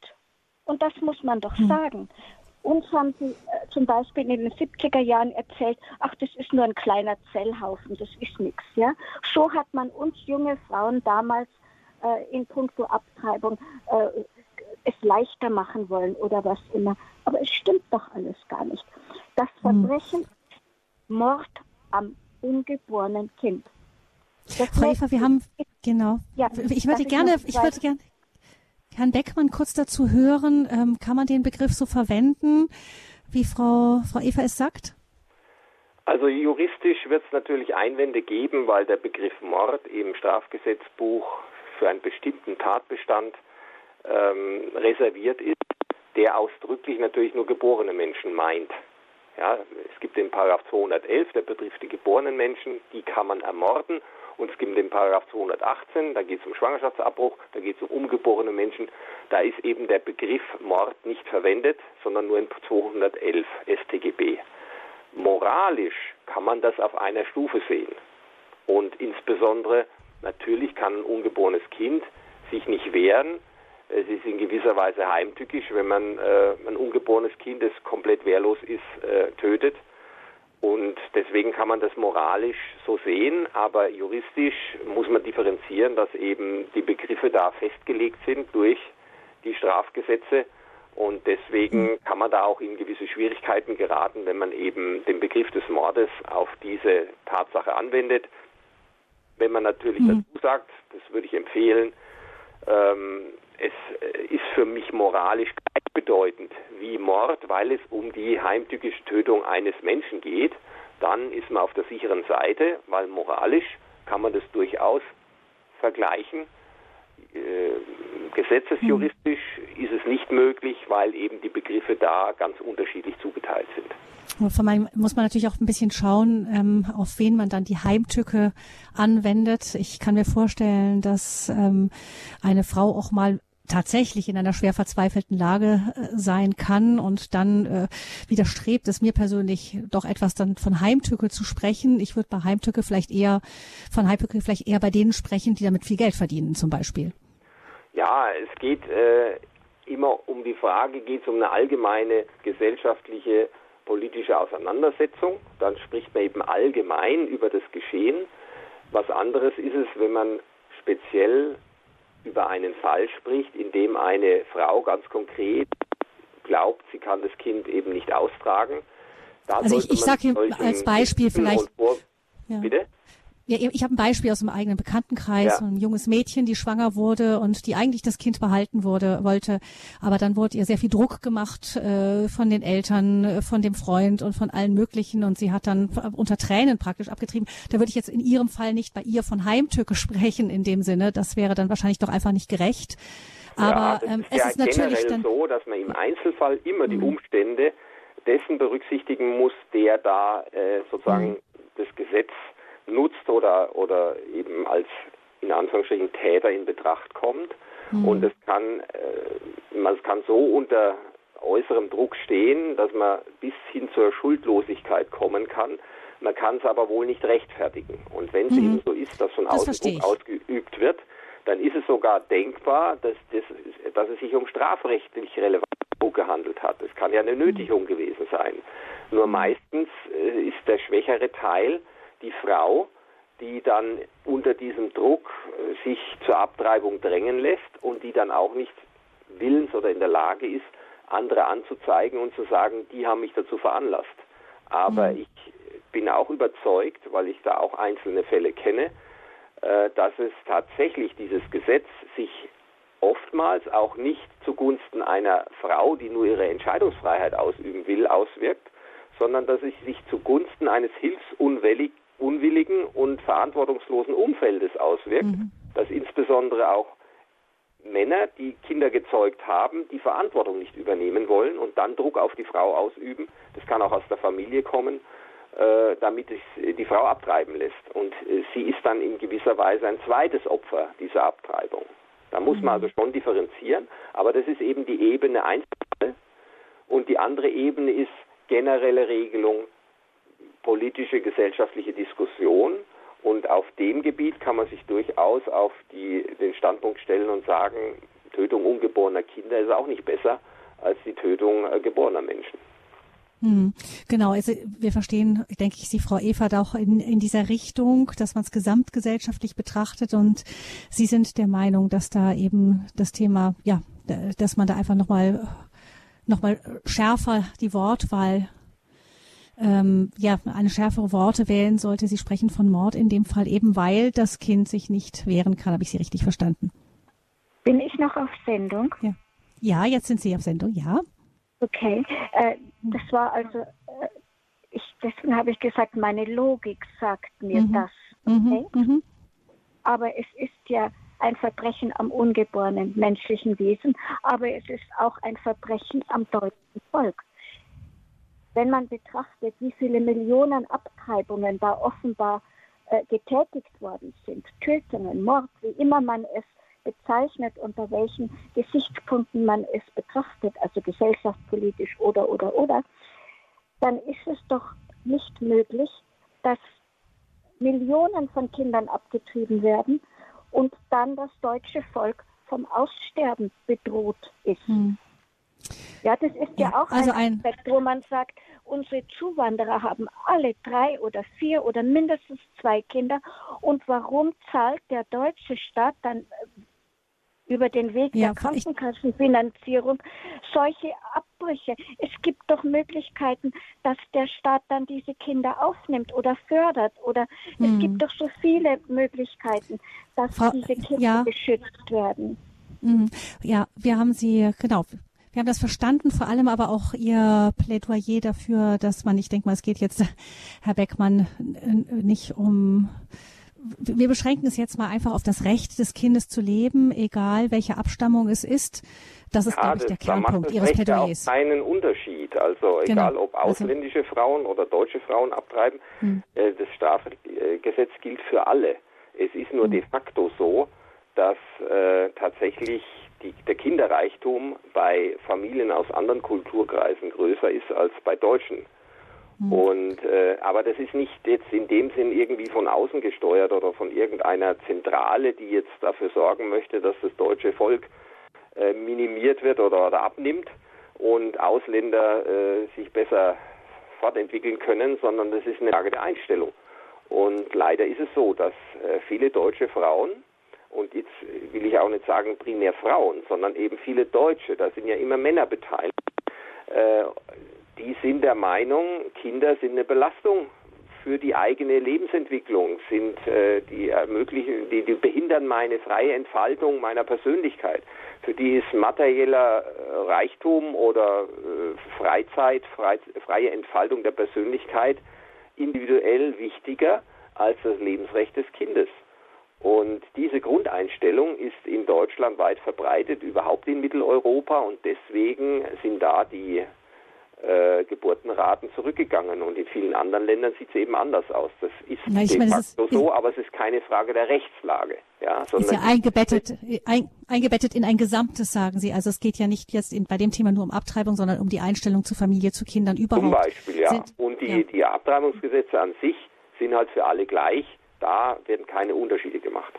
[SPEAKER 5] Und das muss man doch hm. sagen. Uns haben sie äh, zum Beispiel in den 70er Jahren erzählt, ach, das ist nur ein kleiner Zellhaufen, das ist nichts. Ja? So hat man uns junge Frauen damals äh, in puncto Abtreibung äh, es leichter machen wollen oder was immer. Aber es stimmt doch alles gar nicht. Das hm. Verbrechen, hm. Mord am ungeborenen Kind.
[SPEAKER 1] Das Frau Eva, wir haben, genau. Ja, ich würde gerne, ich würde gerne, Herrn Beckmann kurz dazu hören. Ähm, kann man den Begriff so verwenden, wie Frau, Frau Eva es sagt?
[SPEAKER 2] Also juristisch wird es natürlich Einwände geben, weil der Begriff Mord im Strafgesetzbuch für einen bestimmten Tatbestand ähm, reserviert ist, der ausdrücklich natürlich nur geborene Menschen meint. Ja, es gibt den Paragraph 211, der betrifft die geborenen Menschen, die kann man ermorden und es gibt den Paragraph 218, da geht es um Schwangerschaftsabbruch, da geht es um umgeborene Menschen. Da ist eben der Begriff Mord nicht verwendet, sondern nur in 211 StGB. Moralisch kann man das auf einer Stufe sehen. Und insbesondere natürlich kann ein ungeborenes Kind sich nicht wehren. Es ist in gewisser Weise heimtückisch, wenn man äh, ein ungeborenes Kind, das komplett wehrlos ist, äh, tötet. Und deswegen kann man das moralisch so sehen, aber juristisch muss man differenzieren, dass eben die Begriffe da festgelegt sind durch die Strafgesetze. Und deswegen kann man da auch in gewisse Schwierigkeiten geraten, wenn man eben den Begriff des Mordes auf diese Tatsache anwendet. Wenn man natürlich mhm. dazu sagt, das würde ich empfehlen, ähm, es ist für mich moralisch gleichbedeutend wie Mord, weil es um die heimtückische Tötung eines Menschen geht, dann ist man auf der sicheren Seite, weil moralisch kann man das durchaus vergleichen. Äh, gesetzesjuristisch mhm. ist es nicht möglich, weil eben die Begriffe da ganz unterschiedlich zugeteilt sind.
[SPEAKER 1] Von allem muss man natürlich auch ein bisschen schauen, ähm, auf wen man dann die Heimtücke anwendet. Ich kann mir vorstellen, dass ähm, eine Frau auch mal tatsächlich in einer schwer verzweifelten Lage äh, sein kann und dann äh, widerstrebt es mir persönlich doch etwas dann von Heimtücke zu sprechen. Ich würde bei Heimtücke vielleicht eher von Heimtücke vielleicht eher bei denen sprechen, die damit viel Geld verdienen zum Beispiel.
[SPEAKER 2] Ja, es geht äh, immer um die Frage, geht es um eine allgemeine gesellschaftliche politische Auseinandersetzung. Dann spricht man eben allgemein über das Geschehen. Was anderes ist es, wenn man speziell über einen Fall spricht, in dem eine Frau ganz konkret glaubt, sie kann das Kind eben nicht austragen.
[SPEAKER 1] Da also ich, ich sage als Beispiel vielleicht.
[SPEAKER 2] Ja. Bitte?
[SPEAKER 1] Ja, ich habe ein Beispiel aus dem eigenen Bekanntenkreis, ja. ein junges Mädchen, die schwanger wurde und die eigentlich das Kind behalten wurde, wollte, aber dann wurde ihr sehr viel Druck gemacht äh, von den Eltern, äh, von dem Freund und von allen möglichen und sie hat dann unter Tränen praktisch abgetrieben. Da würde ich jetzt in ihrem Fall nicht bei ihr von Heimtücke sprechen in dem Sinne, das wäre dann wahrscheinlich doch einfach nicht gerecht. Aber
[SPEAKER 2] ja, ähm, es ist, ja ist natürlich dann so, dass man im Einzelfall immer die mhm. Umstände dessen berücksichtigen muss, der da äh, sozusagen mhm. das Gesetz nutzt oder, oder eben als in Anführungsstrichen Täter in Betracht kommt. Mhm. Und es kann, äh, man kann so unter äußerem Druck stehen, dass man bis hin zur Schuldlosigkeit kommen kann. Man kann es aber wohl nicht rechtfertigen. Und wenn es mhm. eben so ist, dass von außen Druck ausgeübt wird, dann ist es sogar denkbar, dass, das, dass es sich um strafrechtlich relevant Druck gehandelt hat. Es kann ja eine Nötigung mhm. gewesen sein. Nur meistens äh, ist der schwächere Teil die Frau, die dann unter diesem Druck äh, sich zur Abtreibung drängen lässt und die dann auch nicht willens oder in der Lage ist, andere anzuzeigen und zu sagen, die haben mich dazu veranlasst. Aber mhm. ich bin auch überzeugt, weil ich da auch einzelne Fälle kenne, äh, dass es tatsächlich dieses Gesetz sich oftmals auch nicht zugunsten einer Frau, die nur ihre Entscheidungsfreiheit ausüben will, auswirkt, sondern dass es sich zugunsten eines hilfsunwilligen unwilligen und verantwortungslosen Umfeldes auswirkt, mhm. dass insbesondere auch Männer, die Kinder gezeugt haben, die Verantwortung nicht übernehmen wollen und dann Druck auf die Frau ausüben, das kann auch aus der Familie kommen, äh, damit es die Frau abtreiben lässt. Und äh, sie ist dann in gewisser Weise ein zweites Opfer dieser Abtreibung. Da muss mhm. man also schon differenzieren, aber das ist eben die Ebene Einzelfall. Und die andere Ebene ist generelle Regelung politische, gesellschaftliche Diskussion. Und auf dem Gebiet kann man sich durchaus auf die, den Standpunkt stellen und sagen, Tötung ungeborener Kinder ist auch nicht besser als die Tötung äh, geborener Menschen.
[SPEAKER 1] Hm, genau, also wir verstehen, denke ich, Sie, Frau Eva, auch in, in dieser Richtung, dass man es gesamtgesellschaftlich betrachtet und Sie sind der Meinung, dass da eben das Thema, ja, dass man da einfach nochmal noch mal schärfer die Wortwahl ähm, ja, eine schärfere Worte wählen sollte. Sie sprechen von Mord in dem Fall eben, weil das Kind sich nicht wehren kann. Habe ich Sie richtig verstanden?
[SPEAKER 5] Bin ich noch auf Sendung?
[SPEAKER 1] Ja, ja jetzt sind Sie auf Sendung, ja.
[SPEAKER 5] Okay, äh, das war also, äh, ich, deswegen habe ich gesagt, meine Logik sagt mir mhm. das. Mhm, okay? Mhm. Aber es ist ja ein Verbrechen am ungeborenen menschlichen Wesen, aber es ist auch ein Verbrechen am deutschen Volk wenn man betrachtet, wie viele Millionen Abtreibungen da offenbar äh, getätigt worden sind, Tötungen, Mord, wie immer man es bezeichnet, unter welchen Gesichtspunkten man es betrachtet, also gesellschaftspolitisch oder, oder, oder, dann ist es doch nicht möglich, dass Millionen von Kindern abgetrieben werden und dann das deutsche Volk vom Aussterben bedroht ist. Hm. Ja, das ist ja, ja auch also ein Aspekt, wo man sagt, unsere Zuwanderer haben alle drei oder vier oder mindestens zwei Kinder. Und warum zahlt der deutsche Staat dann äh, über den Weg ja, der Krankenkassenfinanzierung solche Abbrüche. Es gibt doch Möglichkeiten, dass der Staat dann diese Kinder aufnimmt oder fördert. Oder hm. es gibt doch so viele Möglichkeiten, dass Frau, diese Kinder ja. geschützt werden.
[SPEAKER 1] Hm. Ja, wir haben sie, genau, wir haben das verstanden, vor allem aber auch Ihr Plädoyer dafür, dass man, ich denke mal, es geht jetzt, Herr Beckmann, nicht um wir beschränken es jetzt mal einfach auf das Recht des Kindes zu leben, egal welche Abstammung es ist. Das ist, ja, glaube ich, der Kernpunkt Ihres Recht Plädoyers.
[SPEAKER 2] Ja keinen Unterschied. Also genau. egal, ob also ausländische also, Frauen oder deutsche Frauen abtreiben, hm. äh, das Strafgesetz gilt für alle. Es ist nur hm. de facto so, dass äh, tatsächlich die, der Kinderreichtum bei Familien aus anderen Kulturkreisen größer ist als bei Deutschen. Mhm. Und äh, aber das ist nicht jetzt in dem Sinn irgendwie von außen gesteuert oder von irgendeiner Zentrale, die jetzt dafür sorgen möchte, dass das deutsche Volk äh, minimiert wird oder, oder abnimmt und Ausländer äh, sich besser fortentwickeln können, sondern das ist eine Frage der Einstellung. Und leider ist es so, dass äh, viele deutsche Frauen, und jetzt will ich auch nicht sagen primär Frauen, sondern eben viele Deutsche, da sind ja immer Männer beteiligt, äh, die sind der Meinung, Kinder sind eine Belastung für die eigene Lebensentwicklung, sind äh, die ermöglichen, die, die behindern meine freie Entfaltung meiner Persönlichkeit. Für die ist materieller äh, Reichtum oder äh, Freizeit, frei, freie Entfaltung der Persönlichkeit individuell wichtiger als das Lebensrecht des Kindes. Und diese Grundeinstellung ist in Deutschland weit verbreitet, überhaupt in Mitteleuropa. Und deswegen sind da die äh, Geburtenraten zurückgegangen. Und in vielen anderen Ländern sieht es eben anders aus. Das ist
[SPEAKER 1] Na, de meine,
[SPEAKER 2] facto ist, so, aber es ist keine Frage der Rechtslage. Ja,
[SPEAKER 1] ist ja eingebettet, ein, eingebettet in ein Gesamtes, sagen Sie. Also es geht ja nicht jetzt in, bei dem Thema nur um Abtreibung, sondern um die Einstellung zu Familie, zu Kindern überhaupt.
[SPEAKER 2] Zum Beispiel, ja. Sind, und die, ja. die Abtreibungsgesetze an sich sind halt für alle gleich. Da werden keine Unterschiede gemacht.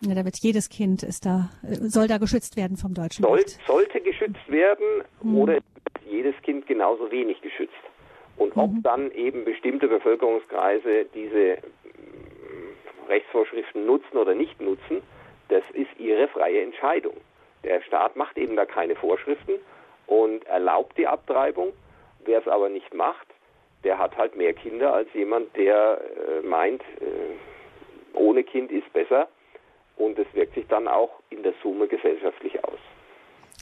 [SPEAKER 1] Ja, da wird jedes Kind ist da, soll da geschützt werden vom deutschen
[SPEAKER 2] Soll, Recht. Sollte geschützt werden hm. oder jedes Kind genauso wenig geschützt. Und ob mhm. dann eben bestimmte Bevölkerungskreise diese mm, Rechtsvorschriften nutzen oder nicht nutzen, das ist ihre freie Entscheidung. Der Staat macht eben da keine Vorschriften und erlaubt die Abtreibung. Wer es aber nicht macht, der hat halt mehr Kinder als jemand, der äh, meint, äh, ohne Kind ist besser. Und es wirkt sich dann auch in der Summe gesellschaftlich aus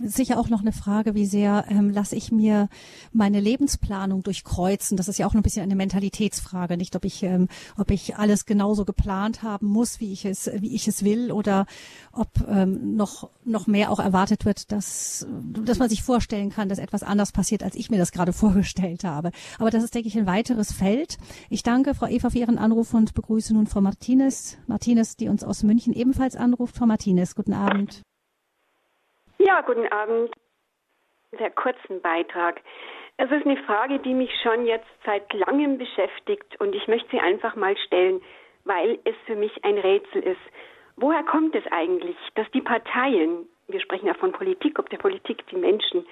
[SPEAKER 1] sicher auch noch eine Frage, wie sehr ähm, lasse ich mir meine Lebensplanung durchkreuzen. Das ist ja auch ein bisschen eine Mentalitätsfrage, nicht ob ich, ähm, ob ich alles genauso geplant haben muss, wie ich es, wie ich es will, oder ob ähm, noch noch mehr auch erwartet wird, dass dass man sich vorstellen kann, dass etwas anders passiert, als ich mir das gerade vorgestellt habe. Aber das ist, denke ich, ein weiteres Feld. Ich danke Frau Eva für Ihren Anruf und begrüße nun Frau Martinez, Martinez, die uns aus München ebenfalls anruft. Frau Martinez, guten Abend.
[SPEAKER 6] Ja, guten Abend. Sehr kurzen Beitrag. Es ist eine Frage, die mich schon jetzt seit langem beschäftigt und ich möchte sie einfach mal stellen, weil es für mich ein Rätsel ist. Woher kommt es eigentlich, dass die Parteien, wir sprechen ja von Politik, ob der Politik die Menschen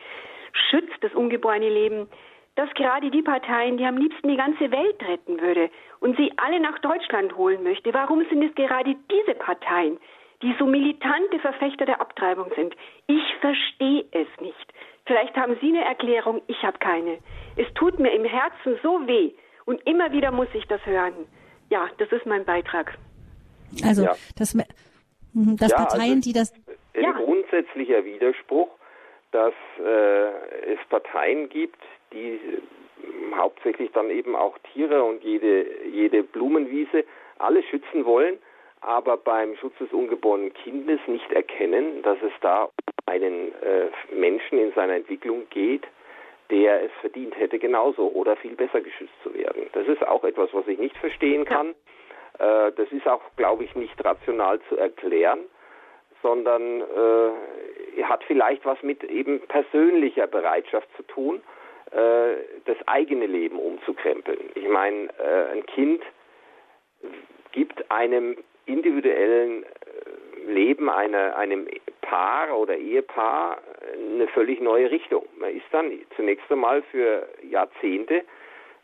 [SPEAKER 6] schützt, das ungeborene Leben, dass gerade die Parteien, die am liebsten die ganze Welt retten würde und sie alle nach Deutschland holen möchte, warum sind es gerade diese Parteien, die so militante Verfechter der Abtreibung sind. Ich verstehe es nicht. Vielleicht haben Sie eine Erklärung, ich habe keine. Es tut mir im Herzen so weh und immer wieder muss ich das hören. Ja, das ist mein Beitrag.
[SPEAKER 1] Also, ja. das, mhm, das ja, Parteien, also die das.
[SPEAKER 2] Ein ja. grundsätzlicher Widerspruch, dass äh, es Parteien gibt, die äh, hauptsächlich dann eben auch Tiere und jede, jede Blumenwiese alle schützen wollen aber beim Schutz des ungeborenen Kindes nicht erkennen, dass es da um einen äh, Menschen in seiner Entwicklung geht, der es verdient hätte, genauso oder viel besser geschützt zu werden. Das ist auch etwas, was ich nicht verstehen kann. Ja. Äh, das ist auch, glaube ich, nicht rational zu erklären, sondern äh, hat vielleicht was mit eben persönlicher Bereitschaft zu tun, äh, das eigene Leben umzukrempeln. Ich meine, äh, ein Kind gibt einem individuellen äh, Leben einer, einem Paar oder Ehepaar eine völlig neue Richtung. Man ist dann zunächst einmal für Jahrzehnte,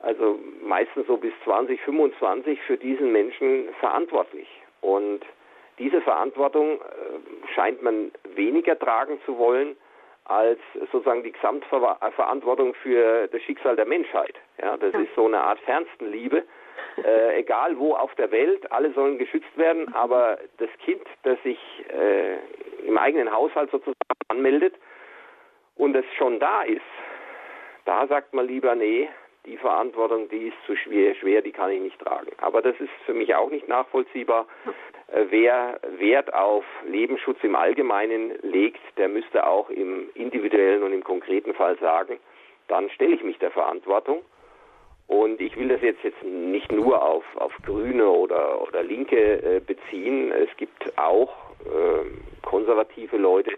[SPEAKER 2] also meistens so bis 2025, für diesen Menschen verantwortlich. Und diese Verantwortung äh, scheint man weniger tragen zu wollen als sozusagen die Gesamtverantwortung für das Schicksal der Menschheit. Ja, das ist so eine Art Fernstenliebe äh, egal wo auf der Welt, alle sollen geschützt werden, aber das Kind, das sich äh, im eigenen Haushalt sozusagen anmeldet und es schon da ist, da sagt man lieber, nee, die Verantwortung, die ist zu schwer, schwer, die kann ich nicht tragen. Aber das ist für mich auch nicht nachvollziehbar. Äh, wer Wert auf Lebensschutz im Allgemeinen legt, der müsste auch im individuellen und im konkreten Fall sagen, dann stelle ich mich der Verantwortung und ich will das jetzt, jetzt nicht nur auf, auf Grüne oder, oder Linke äh, beziehen. Es gibt auch äh, konservative Leute,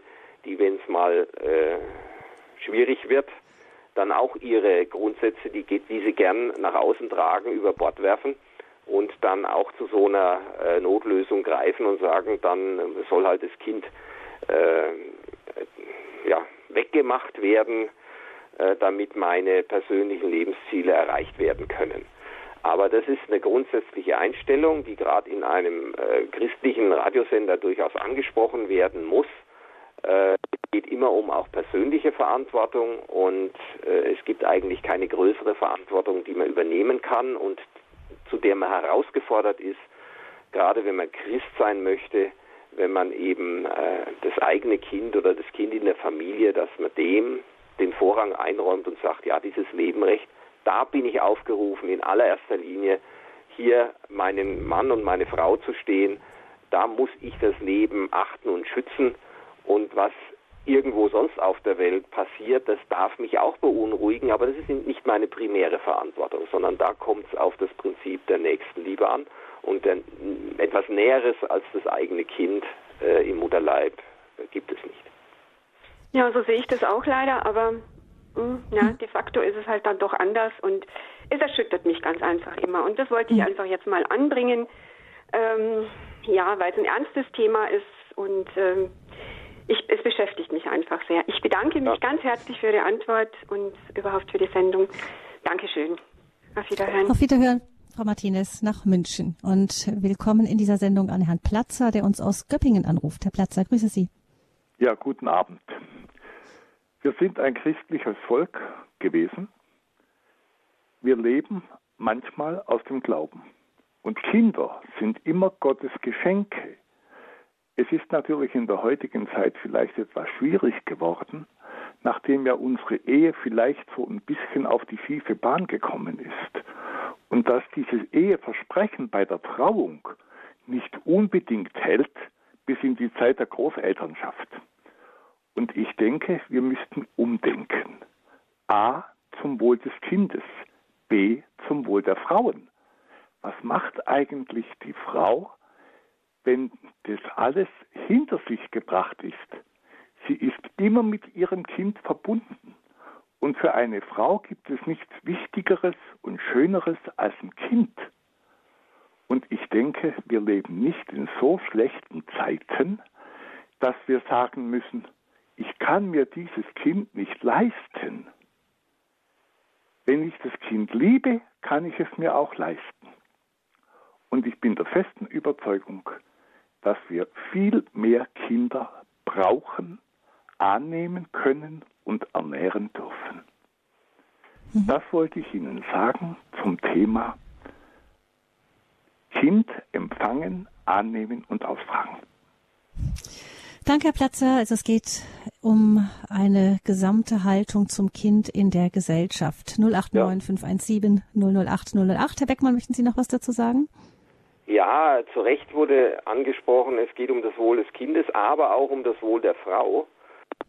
[SPEAKER 2] die, wenn es mal äh, schwierig wird, dann auch ihre Grundsätze, die, die sie gern nach außen tragen, über Bord werfen und dann auch zu so einer äh, Notlösung greifen und sagen, dann soll halt das Kind äh, ja, weggemacht werden, damit meine persönlichen Lebensziele erreicht werden können. Aber das ist eine grundsätzliche Einstellung, die gerade in einem äh, christlichen Radiosender durchaus angesprochen werden muss. Äh, es geht immer um auch persönliche Verantwortung und äh, es gibt eigentlich keine größere Verantwortung, die man übernehmen kann und zu der man herausgefordert ist, gerade wenn man Christ sein möchte, wenn man eben äh, das eigene Kind oder das Kind in der Familie, dass man dem den Vorrang einräumt und sagt, ja, dieses Lebenrecht, da bin ich aufgerufen, in allererster Linie hier meinen Mann und meine Frau zu stehen. Da muss ich das Leben achten und schützen. Und was irgendwo sonst auf der Welt passiert, das darf mich auch beunruhigen, aber das ist nicht meine primäre Verantwortung, sondern da kommt es auf das Prinzip der Nächstenliebe an und der, etwas Näheres als das eigene Kind äh, im Mutterleib äh, gibt es nicht.
[SPEAKER 6] Ja, so sehe ich das auch leider, aber mh, hm, ja, de facto ist es halt dann doch anders und es erschüttert mich ganz einfach immer. Und das wollte ich einfach jetzt mal anbringen, ähm, ja, weil es ein ernstes Thema ist und ähm, ich, es beschäftigt mich einfach sehr. Ich bedanke mich ja. ganz herzlich für Ihre Antwort und überhaupt für die Sendung. Dankeschön. Auf Wiederhören.
[SPEAKER 1] Auf Wiederhören. Frau Martinez nach München und willkommen in dieser Sendung an Herrn Platzer, der uns aus Göppingen anruft. Herr Platzer, grüße Sie.
[SPEAKER 7] Ja, guten Abend. Wir sind ein christliches Volk gewesen. Wir leben manchmal aus dem Glauben. Und Kinder sind immer Gottes Geschenke. Es ist natürlich in der heutigen Zeit vielleicht etwas schwierig geworden, nachdem ja unsere Ehe vielleicht so ein bisschen auf die schiefe Bahn gekommen ist und dass dieses Eheversprechen bei der Trauung nicht unbedingt hält bis in die Zeit der Großelternschaft. Und ich denke, wir müssten umdenken. A zum Wohl des Kindes, B zum Wohl der Frauen. Was macht eigentlich die Frau, wenn das alles hinter sich gebracht ist? Sie ist immer mit ihrem Kind verbunden. Und für eine Frau gibt es nichts Wichtigeres und Schöneres als ein Kind. Und ich denke, wir leben nicht in so schlechten Zeiten, dass wir sagen müssen, ich kann mir dieses Kind nicht leisten. Wenn ich das Kind liebe, kann ich es mir auch leisten. Und ich bin der festen Überzeugung, dass wir viel mehr Kinder brauchen, annehmen können und ernähren dürfen. Mhm. Das wollte ich Ihnen sagen zum Thema Kind empfangen, annehmen und austragen.
[SPEAKER 1] Danke, Herr Platzer. Also es geht um eine gesamte Haltung zum Kind in der Gesellschaft. 089 517 008 008. Herr Beckmann, möchten Sie noch was dazu sagen?
[SPEAKER 2] Ja, zu Recht wurde angesprochen, es geht um das Wohl des Kindes, aber auch um das Wohl der Frau.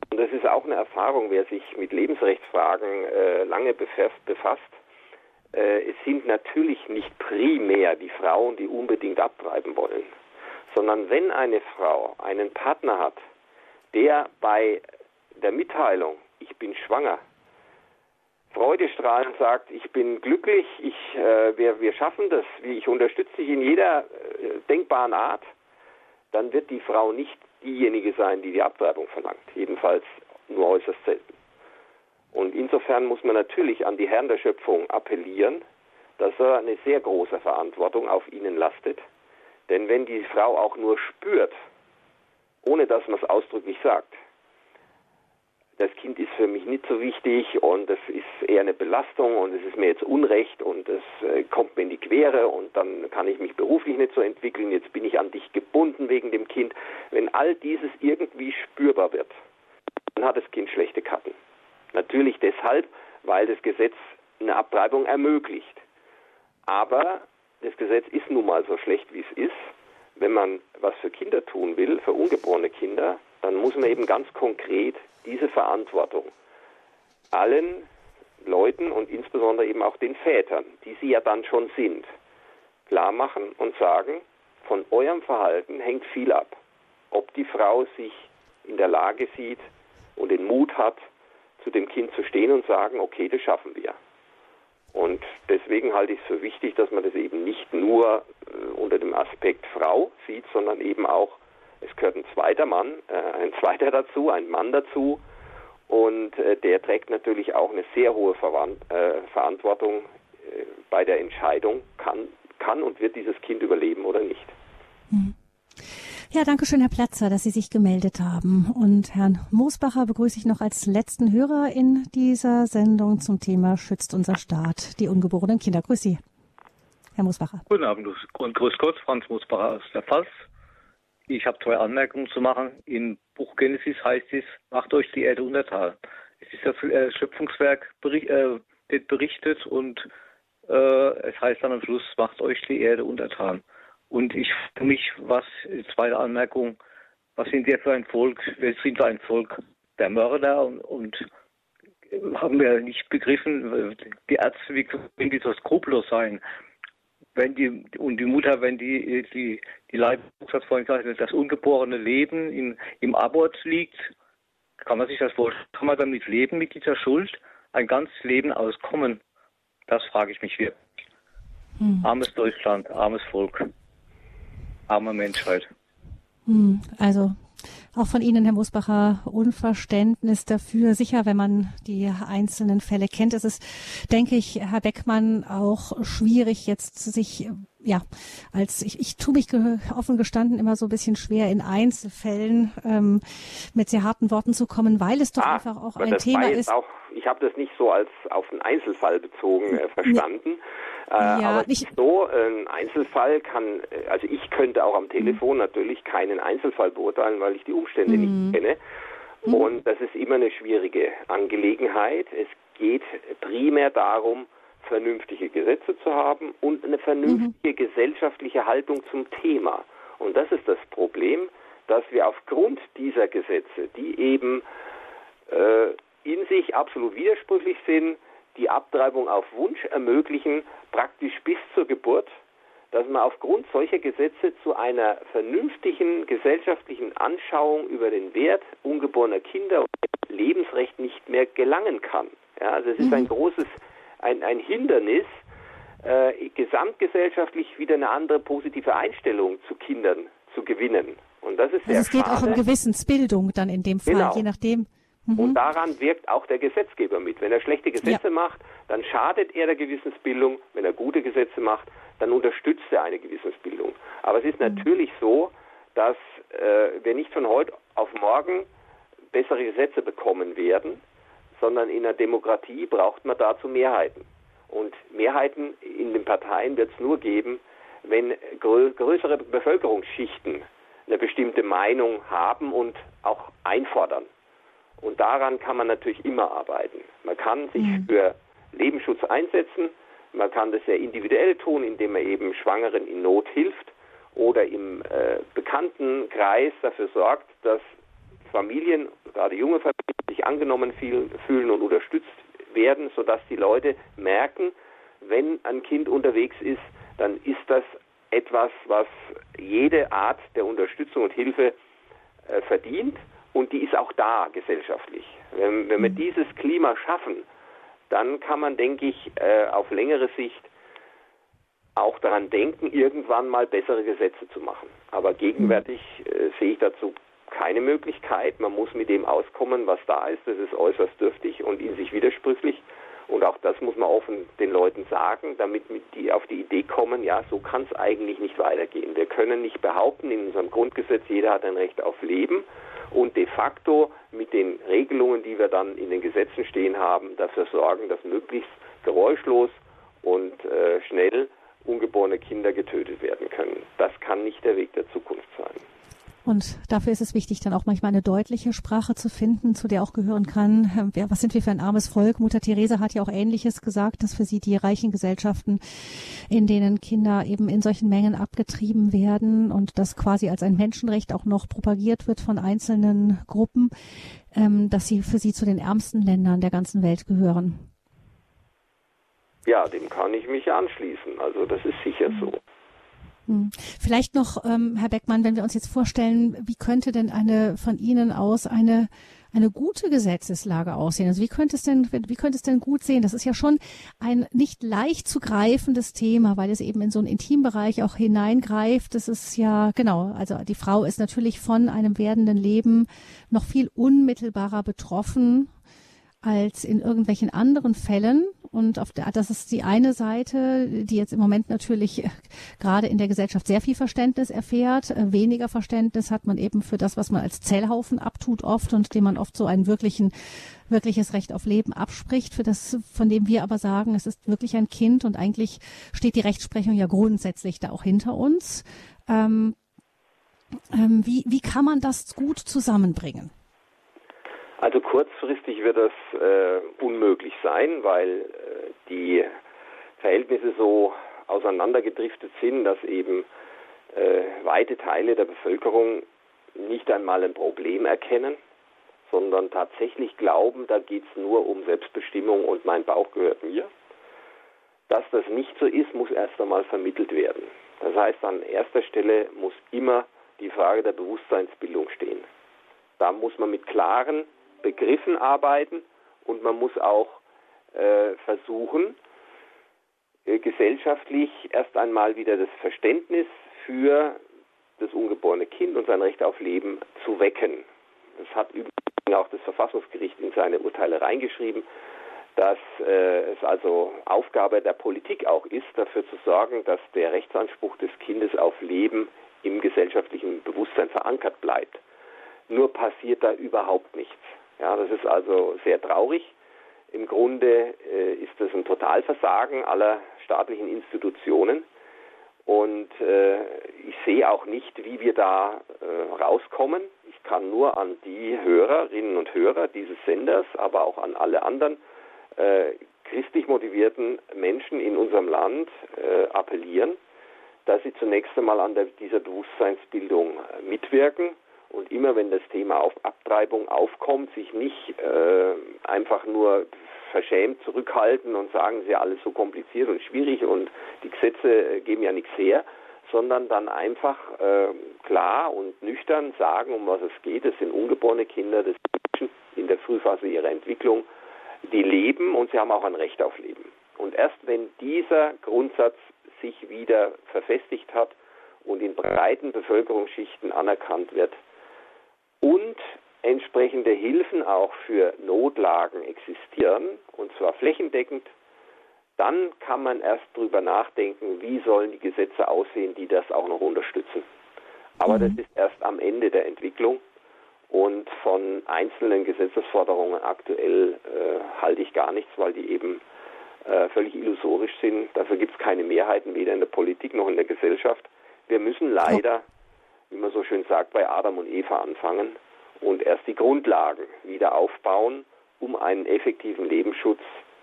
[SPEAKER 2] Und das ist auch eine Erfahrung, wer sich mit Lebensrechtsfragen äh, lange befasst. Äh, es sind natürlich nicht primär die Frauen, die unbedingt abtreiben wollen, sondern wenn eine Frau einen Partner hat, der bei der Mitteilung, ich bin schwanger, freudestrahlend sagt, ich bin glücklich, ich, äh, wir, wir schaffen das, ich unterstütze dich in jeder äh, denkbaren Art, dann wird die Frau nicht diejenige sein, die die Abtreibung verlangt. Jedenfalls nur äußerst selten. Und insofern muss man natürlich an die Herren der Schöpfung appellieren, dass er eine sehr große Verantwortung auf ihnen lastet. Denn wenn die Frau auch nur spürt, ohne dass man es ausdrücklich sagt, das Kind ist für mich nicht so wichtig und es ist eher eine Belastung und es ist mir jetzt Unrecht und es äh, kommt mir in die Quere und dann kann ich mich beruflich nicht so entwickeln, jetzt bin ich an dich gebunden wegen dem Kind. Wenn all dieses irgendwie spürbar wird, dann hat das Kind schlechte Karten. Natürlich deshalb, weil das Gesetz eine Abtreibung ermöglicht. Aber das Gesetz ist nun mal so schlecht, wie es ist. Wenn man was für Kinder tun will, für ungeborene Kinder, dann muss man eben ganz konkret diese Verantwortung allen Leuten und insbesondere eben auch den Vätern, die sie ja dann schon sind, klar machen und sagen, von eurem Verhalten hängt viel ab. Ob die Frau sich in der Lage sieht und den Mut hat, zu dem Kind zu stehen und sagen, okay, das schaffen wir. Und deswegen halte ich es für wichtig, dass man das eben nicht nur äh, unter dem Aspekt Frau sieht, sondern eben auch, es gehört ein zweiter Mann, äh, ein zweiter dazu, ein Mann dazu. Und äh, der trägt natürlich auch eine sehr hohe Verwand äh, Verantwortung äh, bei der Entscheidung, kann, kann und wird dieses Kind überleben oder nicht.
[SPEAKER 1] Mhm. Ja, danke schön, Herr Platzer, dass Sie sich gemeldet haben. Und Herrn Moosbacher begrüße ich noch als letzten Hörer in dieser Sendung zum Thema Schützt unser Staat die ungeborenen Kinder. Grüß Sie, Herr Moosbacher.
[SPEAKER 8] Guten Abend und grüß Gott, Franz Moosbacher aus der Pfalz. Ich habe zwei Anmerkungen zu machen. Im Buch Genesis heißt es, macht euch die Erde untertan. Es ist das äh, Schöpfungswerk äh, wird berichtet und äh, es heißt dann am Schluss, macht euch die Erde untertan. Und ich frage mich, was, zweite Anmerkung, was sind wir für ein Volk? Wir sind ein Volk der Mörder und, und haben wir nicht begriffen, die Ärzte, wie können die so skrupellos sein? Wenn die, und die Mutter, wenn die, die, die hat vorhin gesagt, das ungeborene Leben im, im Abort liegt, kann man sich das vorstellen? Kann man damit leben, mit dieser Schuld? Ein ganzes Leben auskommen? Das frage ich mich wirklich. Hm. Armes Deutschland, armes Volk arme Menschheit.
[SPEAKER 1] Hm, also auch von Ihnen, Herr Musbacher, Unverständnis dafür. Sicher, wenn man die einzelnen Fälle kennt, ist es, denke ich, Herr Beckmann, auch schwierig jetzt sich, ja, als ich, ich tue mich offen gestanden immer so ein bisschen schwer in Einzelfällen ähm, mit sehr harten Worten zu kommen, weil es doch ah, einfach auch ein Thema ist. Auch,
[SPEAKER 2] ich habe das nicht so als auf einen Einzelfall bezogen äh, verstanden. Äh, ja, aber nicht so, ein Einzelfall kann, äh, also ich könnte auch am Telefon mhm. natürlich keinen Einzelfall beurteilen, weil ich die Umstände mhm. nicht kenne. Mhm. Und das ist immer eine schwierige Angelegenheit. Es geht primär darum, vernünftige Gesetze zu haben und eine vernünftige mhm. gesellschaftliche Haltung zum Thema. Und das ist das Problem, dass wir aufgrund dieser Gesetze, die eben äh, in sich absolut widersprüchlich sind, die Abtreibung auf Wunsch ermöglichen, praktisch bis zur Geburt, dass man aufgrund solcher Gesetze zu einer vernünftigen gesellschaftlichen Anschauung über den Wert ungeborener Kinder und Lebensrecht nicht mehr gelangen kann. Ja, also es ist ein mhm. großes, ein, ein Hindernis, äh, gesamtgesellschaftlich wieder eine andere positive Einstellung zu Kindern zu gewinnen. Und das ist also sehr
[SPEAKER 1] es geht
[SPEAKER 2] schade.
[SPEAKER 1] auch um Gewissensbildung dann in dem Fall, genau. je nachdem.
[SPEAKER 2] Mhm. Und daran wirkt auch der Gesetzgeber mit. Wenn er schlechte Gesetze ja. macht, dann schadet er der Gewissensbildung. Wenn er gute Gesetze macht, dann unterstützt er eine Gewissensbildung. Aber es ist mhm. natürlich so, dass äh, wir nicht von heute auf morgen bessere Gesetze bekommen werden, sondern in einer Demokratie braucht man dazu Mehrheiten. Und Mehrheiten in den Parteien wird es nur geben, wenn grö größere Bevölkerungsschichten eine bestimmte Meinung haben und auch einfordern. Und daran kann man natürlich immer arbeiten. Man kann sich mhm. für Lebensschutz einsetzen. Man kann das sehr individuell tun, indem man eben Schwangeren in Not hilft oder im äh, Bekanntenkreis dafür sorgt, dass Familien, gerade junge Familien, sich angenommen fühlen und unterstützt werden, sodass die Leute merken, wenn ein Kind unterwegs ist, dann ist das etwas, was jede Art der Unterstützung und Hilfe äh, verdient und die ist auch da gesellschaftlich. Wenn, wenn wir mhm. dieses Klima schaffen, dann kann man, denke ich, äh, auf längere Sicht auch daran denken, irgendwann mal bessere Gesetze zu machen. Aber gegenwärtig äh, sehe ich dazu keine Möglichkeit. Man muss mit dem auskommen, was da ist. Das ist äußerst dürftig und in sich widersprüchlich. Und auch das muss man offen den Leuten sagen, damit die auf die Idee kommen, ja, so kann es eigentlich nicht weitergehen. Wir können nicht behaupten, in unserem Grundgesetz, jeder hat ein Recht auf Leben und de facto mit den Regelungen, die wir dann in den Gesetzen stehen haben, dafür sorgen, dass möglichst geräuschlos und äh, schnell ungeborene Kinder getötet werden können. Das kann nicht der Weg der Zukunft sein.
[SPEAKER 1] Und dafür ist es wichtig, dann auch manchmal eine deutliche Sprache zu finden, zu der auch gehören kann, ja, was sind wir für ein armes Volk? Mutter Therese hat ja auch Ähnliches gesagt, dass für sie die reichen Gesellschaften, in denen Kinder eben in solchen Mengen abgetrieben werden und das quasi als ein Menschenrecht auch noch propagiert wird von einzelnen Gruppen, ähm, dass sie für sie zu den ärmsten Ländern der ganzen Welt gehören.
[SPEAKER 2] Ja, dem kann ich mich anschließen. Also das ist sicher so.
[SPEAKER 1] Hm. Vielleicht noch, ähm, Herr Beckmann, wenn wir uns jetzt vorstellen, wie könnte denn eine von Ihnen aus eine eine gute Gesetzeslage aussehen? Also wie könnte es denn, wie könnte es denn gut sehen? Das ist ja schon ein nicht leicht zu greifendes Thema, weil es eben in so einen Intimbereich auch hineingreift. Das ist ja, genau, also die Frau ist natürlich von einem werdenden Leben noch viel unmittelbarer betroffen als in irgendwelchen anderen Fällen. Und auf der, das ist die eine Seite, die jetzt im Moment natürlich gerade in der Gesellschaft sehr viel Verständnis erfährt. Weniger Verständnis hat man eben für das, was man als Zellhaufen abtut oft und dem man oft so ein wirklichen, wirkliches Recht auf Leben abspricht, für das, von dem wir aber sagen, es ist wirklich ein Kind und eigentlich steht die Rechtsprechung ja grundsätzlich da auch hinter uns. Ähm, ähm, wie, wie kann man das gut zusammenbringen?
[SPEAKER 2] Also kurzfristig wird das äh, unmöglich sein, weil äh, die Verhältnisse so auseinandergedriftet sind, dass eben äh, weite Teile der Bevölkerung nicht einmal ein Problem erkennen, sondern tatsächlich glauben, da geht es nur um Selbstbestimmung und mein Bauch gehört mir. Dass das nicht so ist, muss erst einmal vermittelt werden. Das heißt, an erster Stelle muss immer die Frage der Bewusstseinsbildung stehen. Da muss man mit klaren Begriffen arbeiten und man muss auch äh, versuchen, äh, gesellschaftlich erst einmal wieder das Verständnis für das ungeborene Kind und sein Recht auf Leben zu wecken. Das hat übrigens auch das Verfassungsgericht in seine Urteile reingeschrieben, dass äh, es also Aufgabe der Politik auch ist, dafür zu sorgen, dass der Rechtsanspruch des Kindes auf Leben im gesellschaftlichen Bewusstsein verankert bleibt. Nur passiert da überhaupt nichts. Ja, das ist also sehr traurig. Im Grunde äh, ist das ein Totalversagen aller staatlichen Institutionen. Und äh, ich sehe auch nicht, wie wir da äh, rauskommen. Ich kann nur an die Hörerinnen und Hörer dieses Senders, aber auch an alle anderen äh, christlich motivierten Menschen in unserem Land äh, appellieren, dass sie zunächst einmal an der, dieser Bewusstseinsbildung äh, mitwirken und immer wenn das Thema auf Abtreibung aufkommt, sich nicht äh, einfach nur verschämt zurückhalten und sagen, es ist ja alles so kompliziert und schwierig und die Gesetze geben ja nichts her, sondern dann einfach äh, klar und nüchtern sagen, um was es geht. Es sind ungeborene Kinder, das sind Menschen in der Frühphase ihrer Entwicklung, die leben und sie haben auch ein Recht auf Leben. Und erst wenn dieser Grundsatz sich wieder verfestigt hat und in breiten Bevölkerungsschichten anerkannt wird, und entsprechende Hilfen auch für Notlagen existieren, und zwar flächendeckend, dann kann man erst darüber nachdenken, wie sollen die Gesetze aussehen, die das auch noch unterstützen. Aber mhm. das ist erst am Ende der Entwicklung und von einzelnen Gesetzesforderungen aktuell äh, halte ich gar nichts, weil die eben äh, völlig illusorisch sind. Dafür gibt es keine Mehrheiten, weder in der Politik noch in der Gesellschaft. Wir müssen leider wie man so schön sagt, bei Adam und Eva anfangen und erst die Grundlagen wieder aufbauen, um einen effektiven Lebensschutz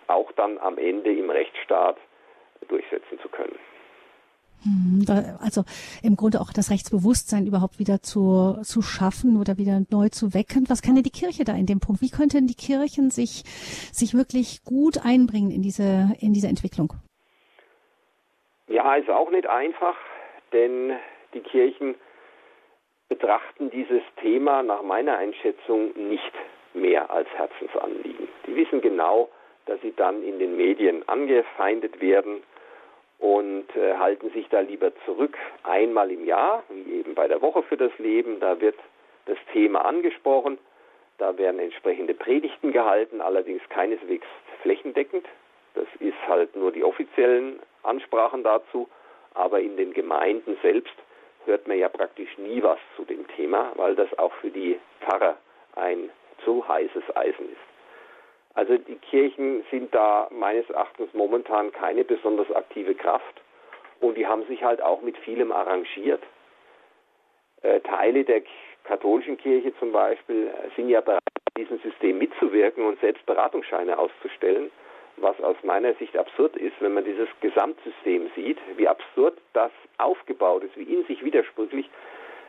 [SPEAKER 2] auch dann am Ende im Rechtsstaat durchsetzen zu können.
[SPEAKER 1] Hm, also im Grunde auch das Rechtsbewusstsein überhaupt wieder zu, zu schaffen oder wieder neu zu wecken. Was kann denn die Kirche da in dem Punkt? Wie könnten die Kirchen sich, sich wirklich gut einbringen in diese, in diese Entwicklung?
[SPEAKER 2] Ja, ist auch nicht einfach, denn die Kirchen betrachten dieses Thema nach meiner Einschätzung nicht mehr als Herzensanliegen. Die wissen genau, dass sie dann in den Medien angefeindet werden und äh, halten sich da lieber zurück. Einmal im Jahr, wie eben bei der Woche für das Leben, da wird das Thema angesprochen, da werden entsprechende Predigten gehalten, allerdings keineswegs flächendeckend. Das ist halt nur die offiziellen Ansprachen dazu, aber in den Gemeinden selbst hört man ja praktisch nie was zu dem Thema, weil das auch für die Pfarrer ein zu heißes Eisen ist. Also die Kirchen sind da meines Erachtens momentan keine besonders aktive Kraft und die haben sich halt auch mit vielem arrangiert. Äh, Teile der katholischen Kirche zum Beispiel sind ja bereit, diesem System mitzuwirken und selbst Beratungsscheine auszustellen was aus meiner Sicht absurd ist, wenn man dieses Gesamtsystem sieht, wie absurd das aufgebaut ist, wie in sich widersprüchlich.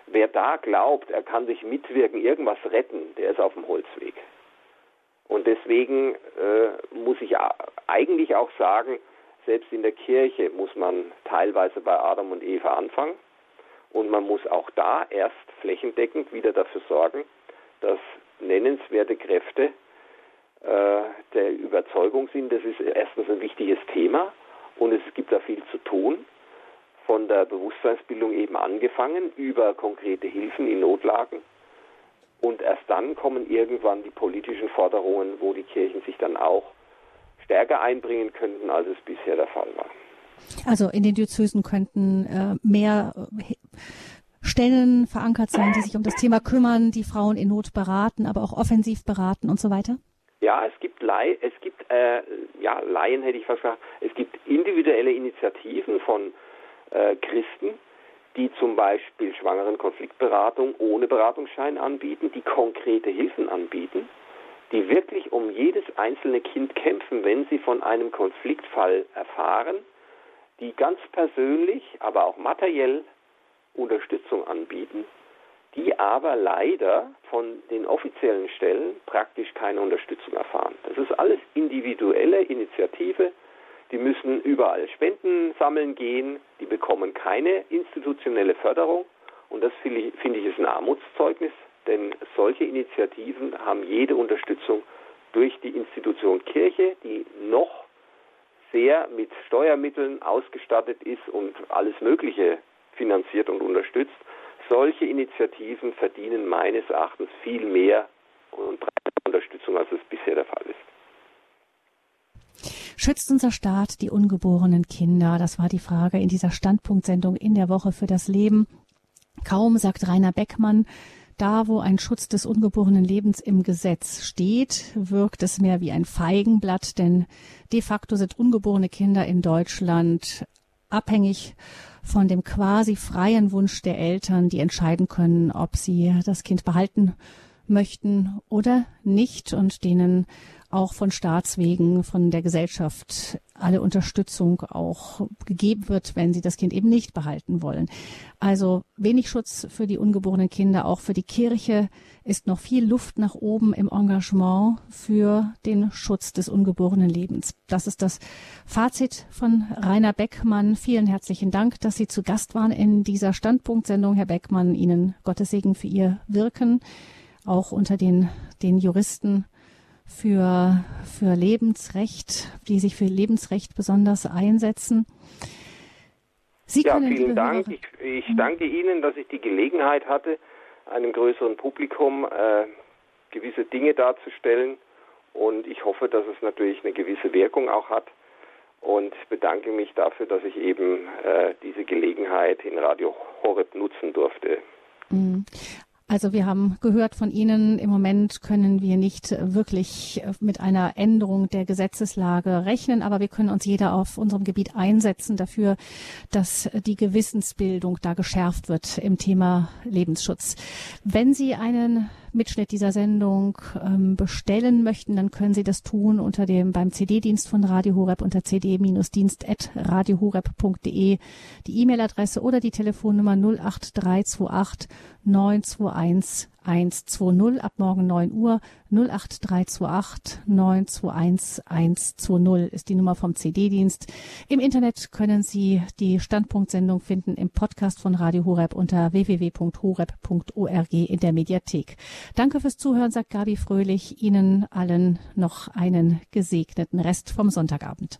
[SPEAKER 2] Wer da glaubt, er kann sich mitwirken, irgendwas retten, der ist auf dem Holzweg. Und deswegen äh, muss ich eigentlich auch sagen, selbst in der Kirche muss man teilweise bei Adam und Eva anfangen. Und man muss auch da erst flächendeckend wieder dafür sorgen, dass nennenswerte Kräfte der Überzeugung sind, das ist erstens ein wichtiges Thema und es gibt da viel zu tun. Von der Bewusstseinsbildung eben angefangen über konkrete Hilfen in Notlagen. Und erst dann kommen irgendwann die politischen Forderungen, wo die Kirchen sich dann auch stärker einbringen könnten, als es bisher der Fall war.
[SPEAKER 1] Also in den Diözesen könnten äh, mehr äh, Stellen verankert sein, die sich um das Thema kümmern, die Frauen in Not beraten, aber auch offensiv beraten und so weiter?
[SPEAKER 2] Ja, es gibt Laien, es gibt äh, ja Laien hätte ich fast gesagt. Es gibt individuelle Initiativen von äh, Christen, die zum Beispiel schwangeren Konfliktberatung ohne Beratungsschein anbieten, die konkrete Hilfen anbieten die wirklich um jedes einzelne Kind kämpfen, wenn sie von einem Konfliktfall erfahren, die ganz persönlich, aber auch materiell Unterstützung anbieten, die aber leider von den offiziellen Stellen praktisch keine Unterstützung erfahren. Das ist alles individuelle Initiative. Die müssen überall Spenden sammeln gehen, die bekommen keine institutionelle Förderung. Und das finde ich, find ich ist ein Armutszeugnis denn solche Initiativen haben jede Unterstützung durch die Institution Kirche, die noch sehr mit Steuermitteln ausgestattet ist und alles Mögliche finanziert und unterstützt. Solche Initiativen verdienen meines Erachtens viel mehr und Unterstützung, als es bisher der Fall ist.
[SPEAKER 1] Schützt unser Staat die ungeborenen Kinder? Das war die Frage in dieser Standpunktsendung in der Woche für das Leben. Kaum sagt Rainer Beckmann, da, wo ein Schutz des ungeborenen Lebens im Gesetz steht, wirkt es mehr wie ein Feigenblatt, denn de facto sind ungeborene Kinder in Deutschland abhängig von dem quasi freien Wunsch der Eltern, die entscheiden können, ob sie das Kind behalten möchten oder nicht und denen auch von Staatswegen, von der Gesellschaft alle Unterstützung auch gegeben wird, wenn sie das Kind eben nicht behalten wollen. Also wenig Schutz für die ungeborenen Kinder, auch für die Kirche ist noch viel Luft nach oben im Engagement für den Schutz des ungeborenen Lebens. Das ist das Fazit von Rainer Beckmann. Vielen herzlichen Dank, dass Sie zu Gast waren in dieser Standpunktsendung, Herr Beckmann. Ihnen Gottes Segen für Ihr Wirken, auch unter den, den Juristen für, für Lebensrecht, die sich für Lebensrecht besonders einsetzen.
[SPEAKER 2] Sie ja, vielen Dank. Ich, ich, danke Ihnen, dass ich die Gelegenheit hatte, einem größeren Publikum äh, gewisse Dinge darzustellen. Und ich hoffe, dass es natürlich eine gewisse Wirkung auch hat. Und bedanke mich dafür, dass ich eben äh, diese Gelegenheit in Radio Horeb nutzen durfte.
[SPEAKER 1] Also wir haben gehört von Ihnen, im Moment können wir nicht wirklich mit einer Änderung der Gesetzeslage rechnen, aber wir können uns jeder auf unserem Gebiet einsetzen dafür, dass die Gewissensbildung da geschärft wird im Thema Lebensschutz. Wenn Sie einen Mitschnitt dieser Sendung ähm, bestellen möchten, dann können Sie das tun unter dem beim CD-Dienst von Radio Horeb unter cd-dienst@radiohoreb.de die E-Mail-Adresse oder die Telefonnummer 08328 921 120 ab morgen 9 Uhr 08328 921 120 ist die Nummer vom CD-Dienst. Im Internet können Sie die Standpunktsendung finden im Podcast von Radio Horeb unter www.horeb.org in der Mediathek. Danke fürs Zuhören, sagt Gabi Fröhlich. Ihnen allen noch einen gesegneten Rest vom Sonntagabend.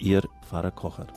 [SPEAKER 9] Ihr Pfarrer Kocher.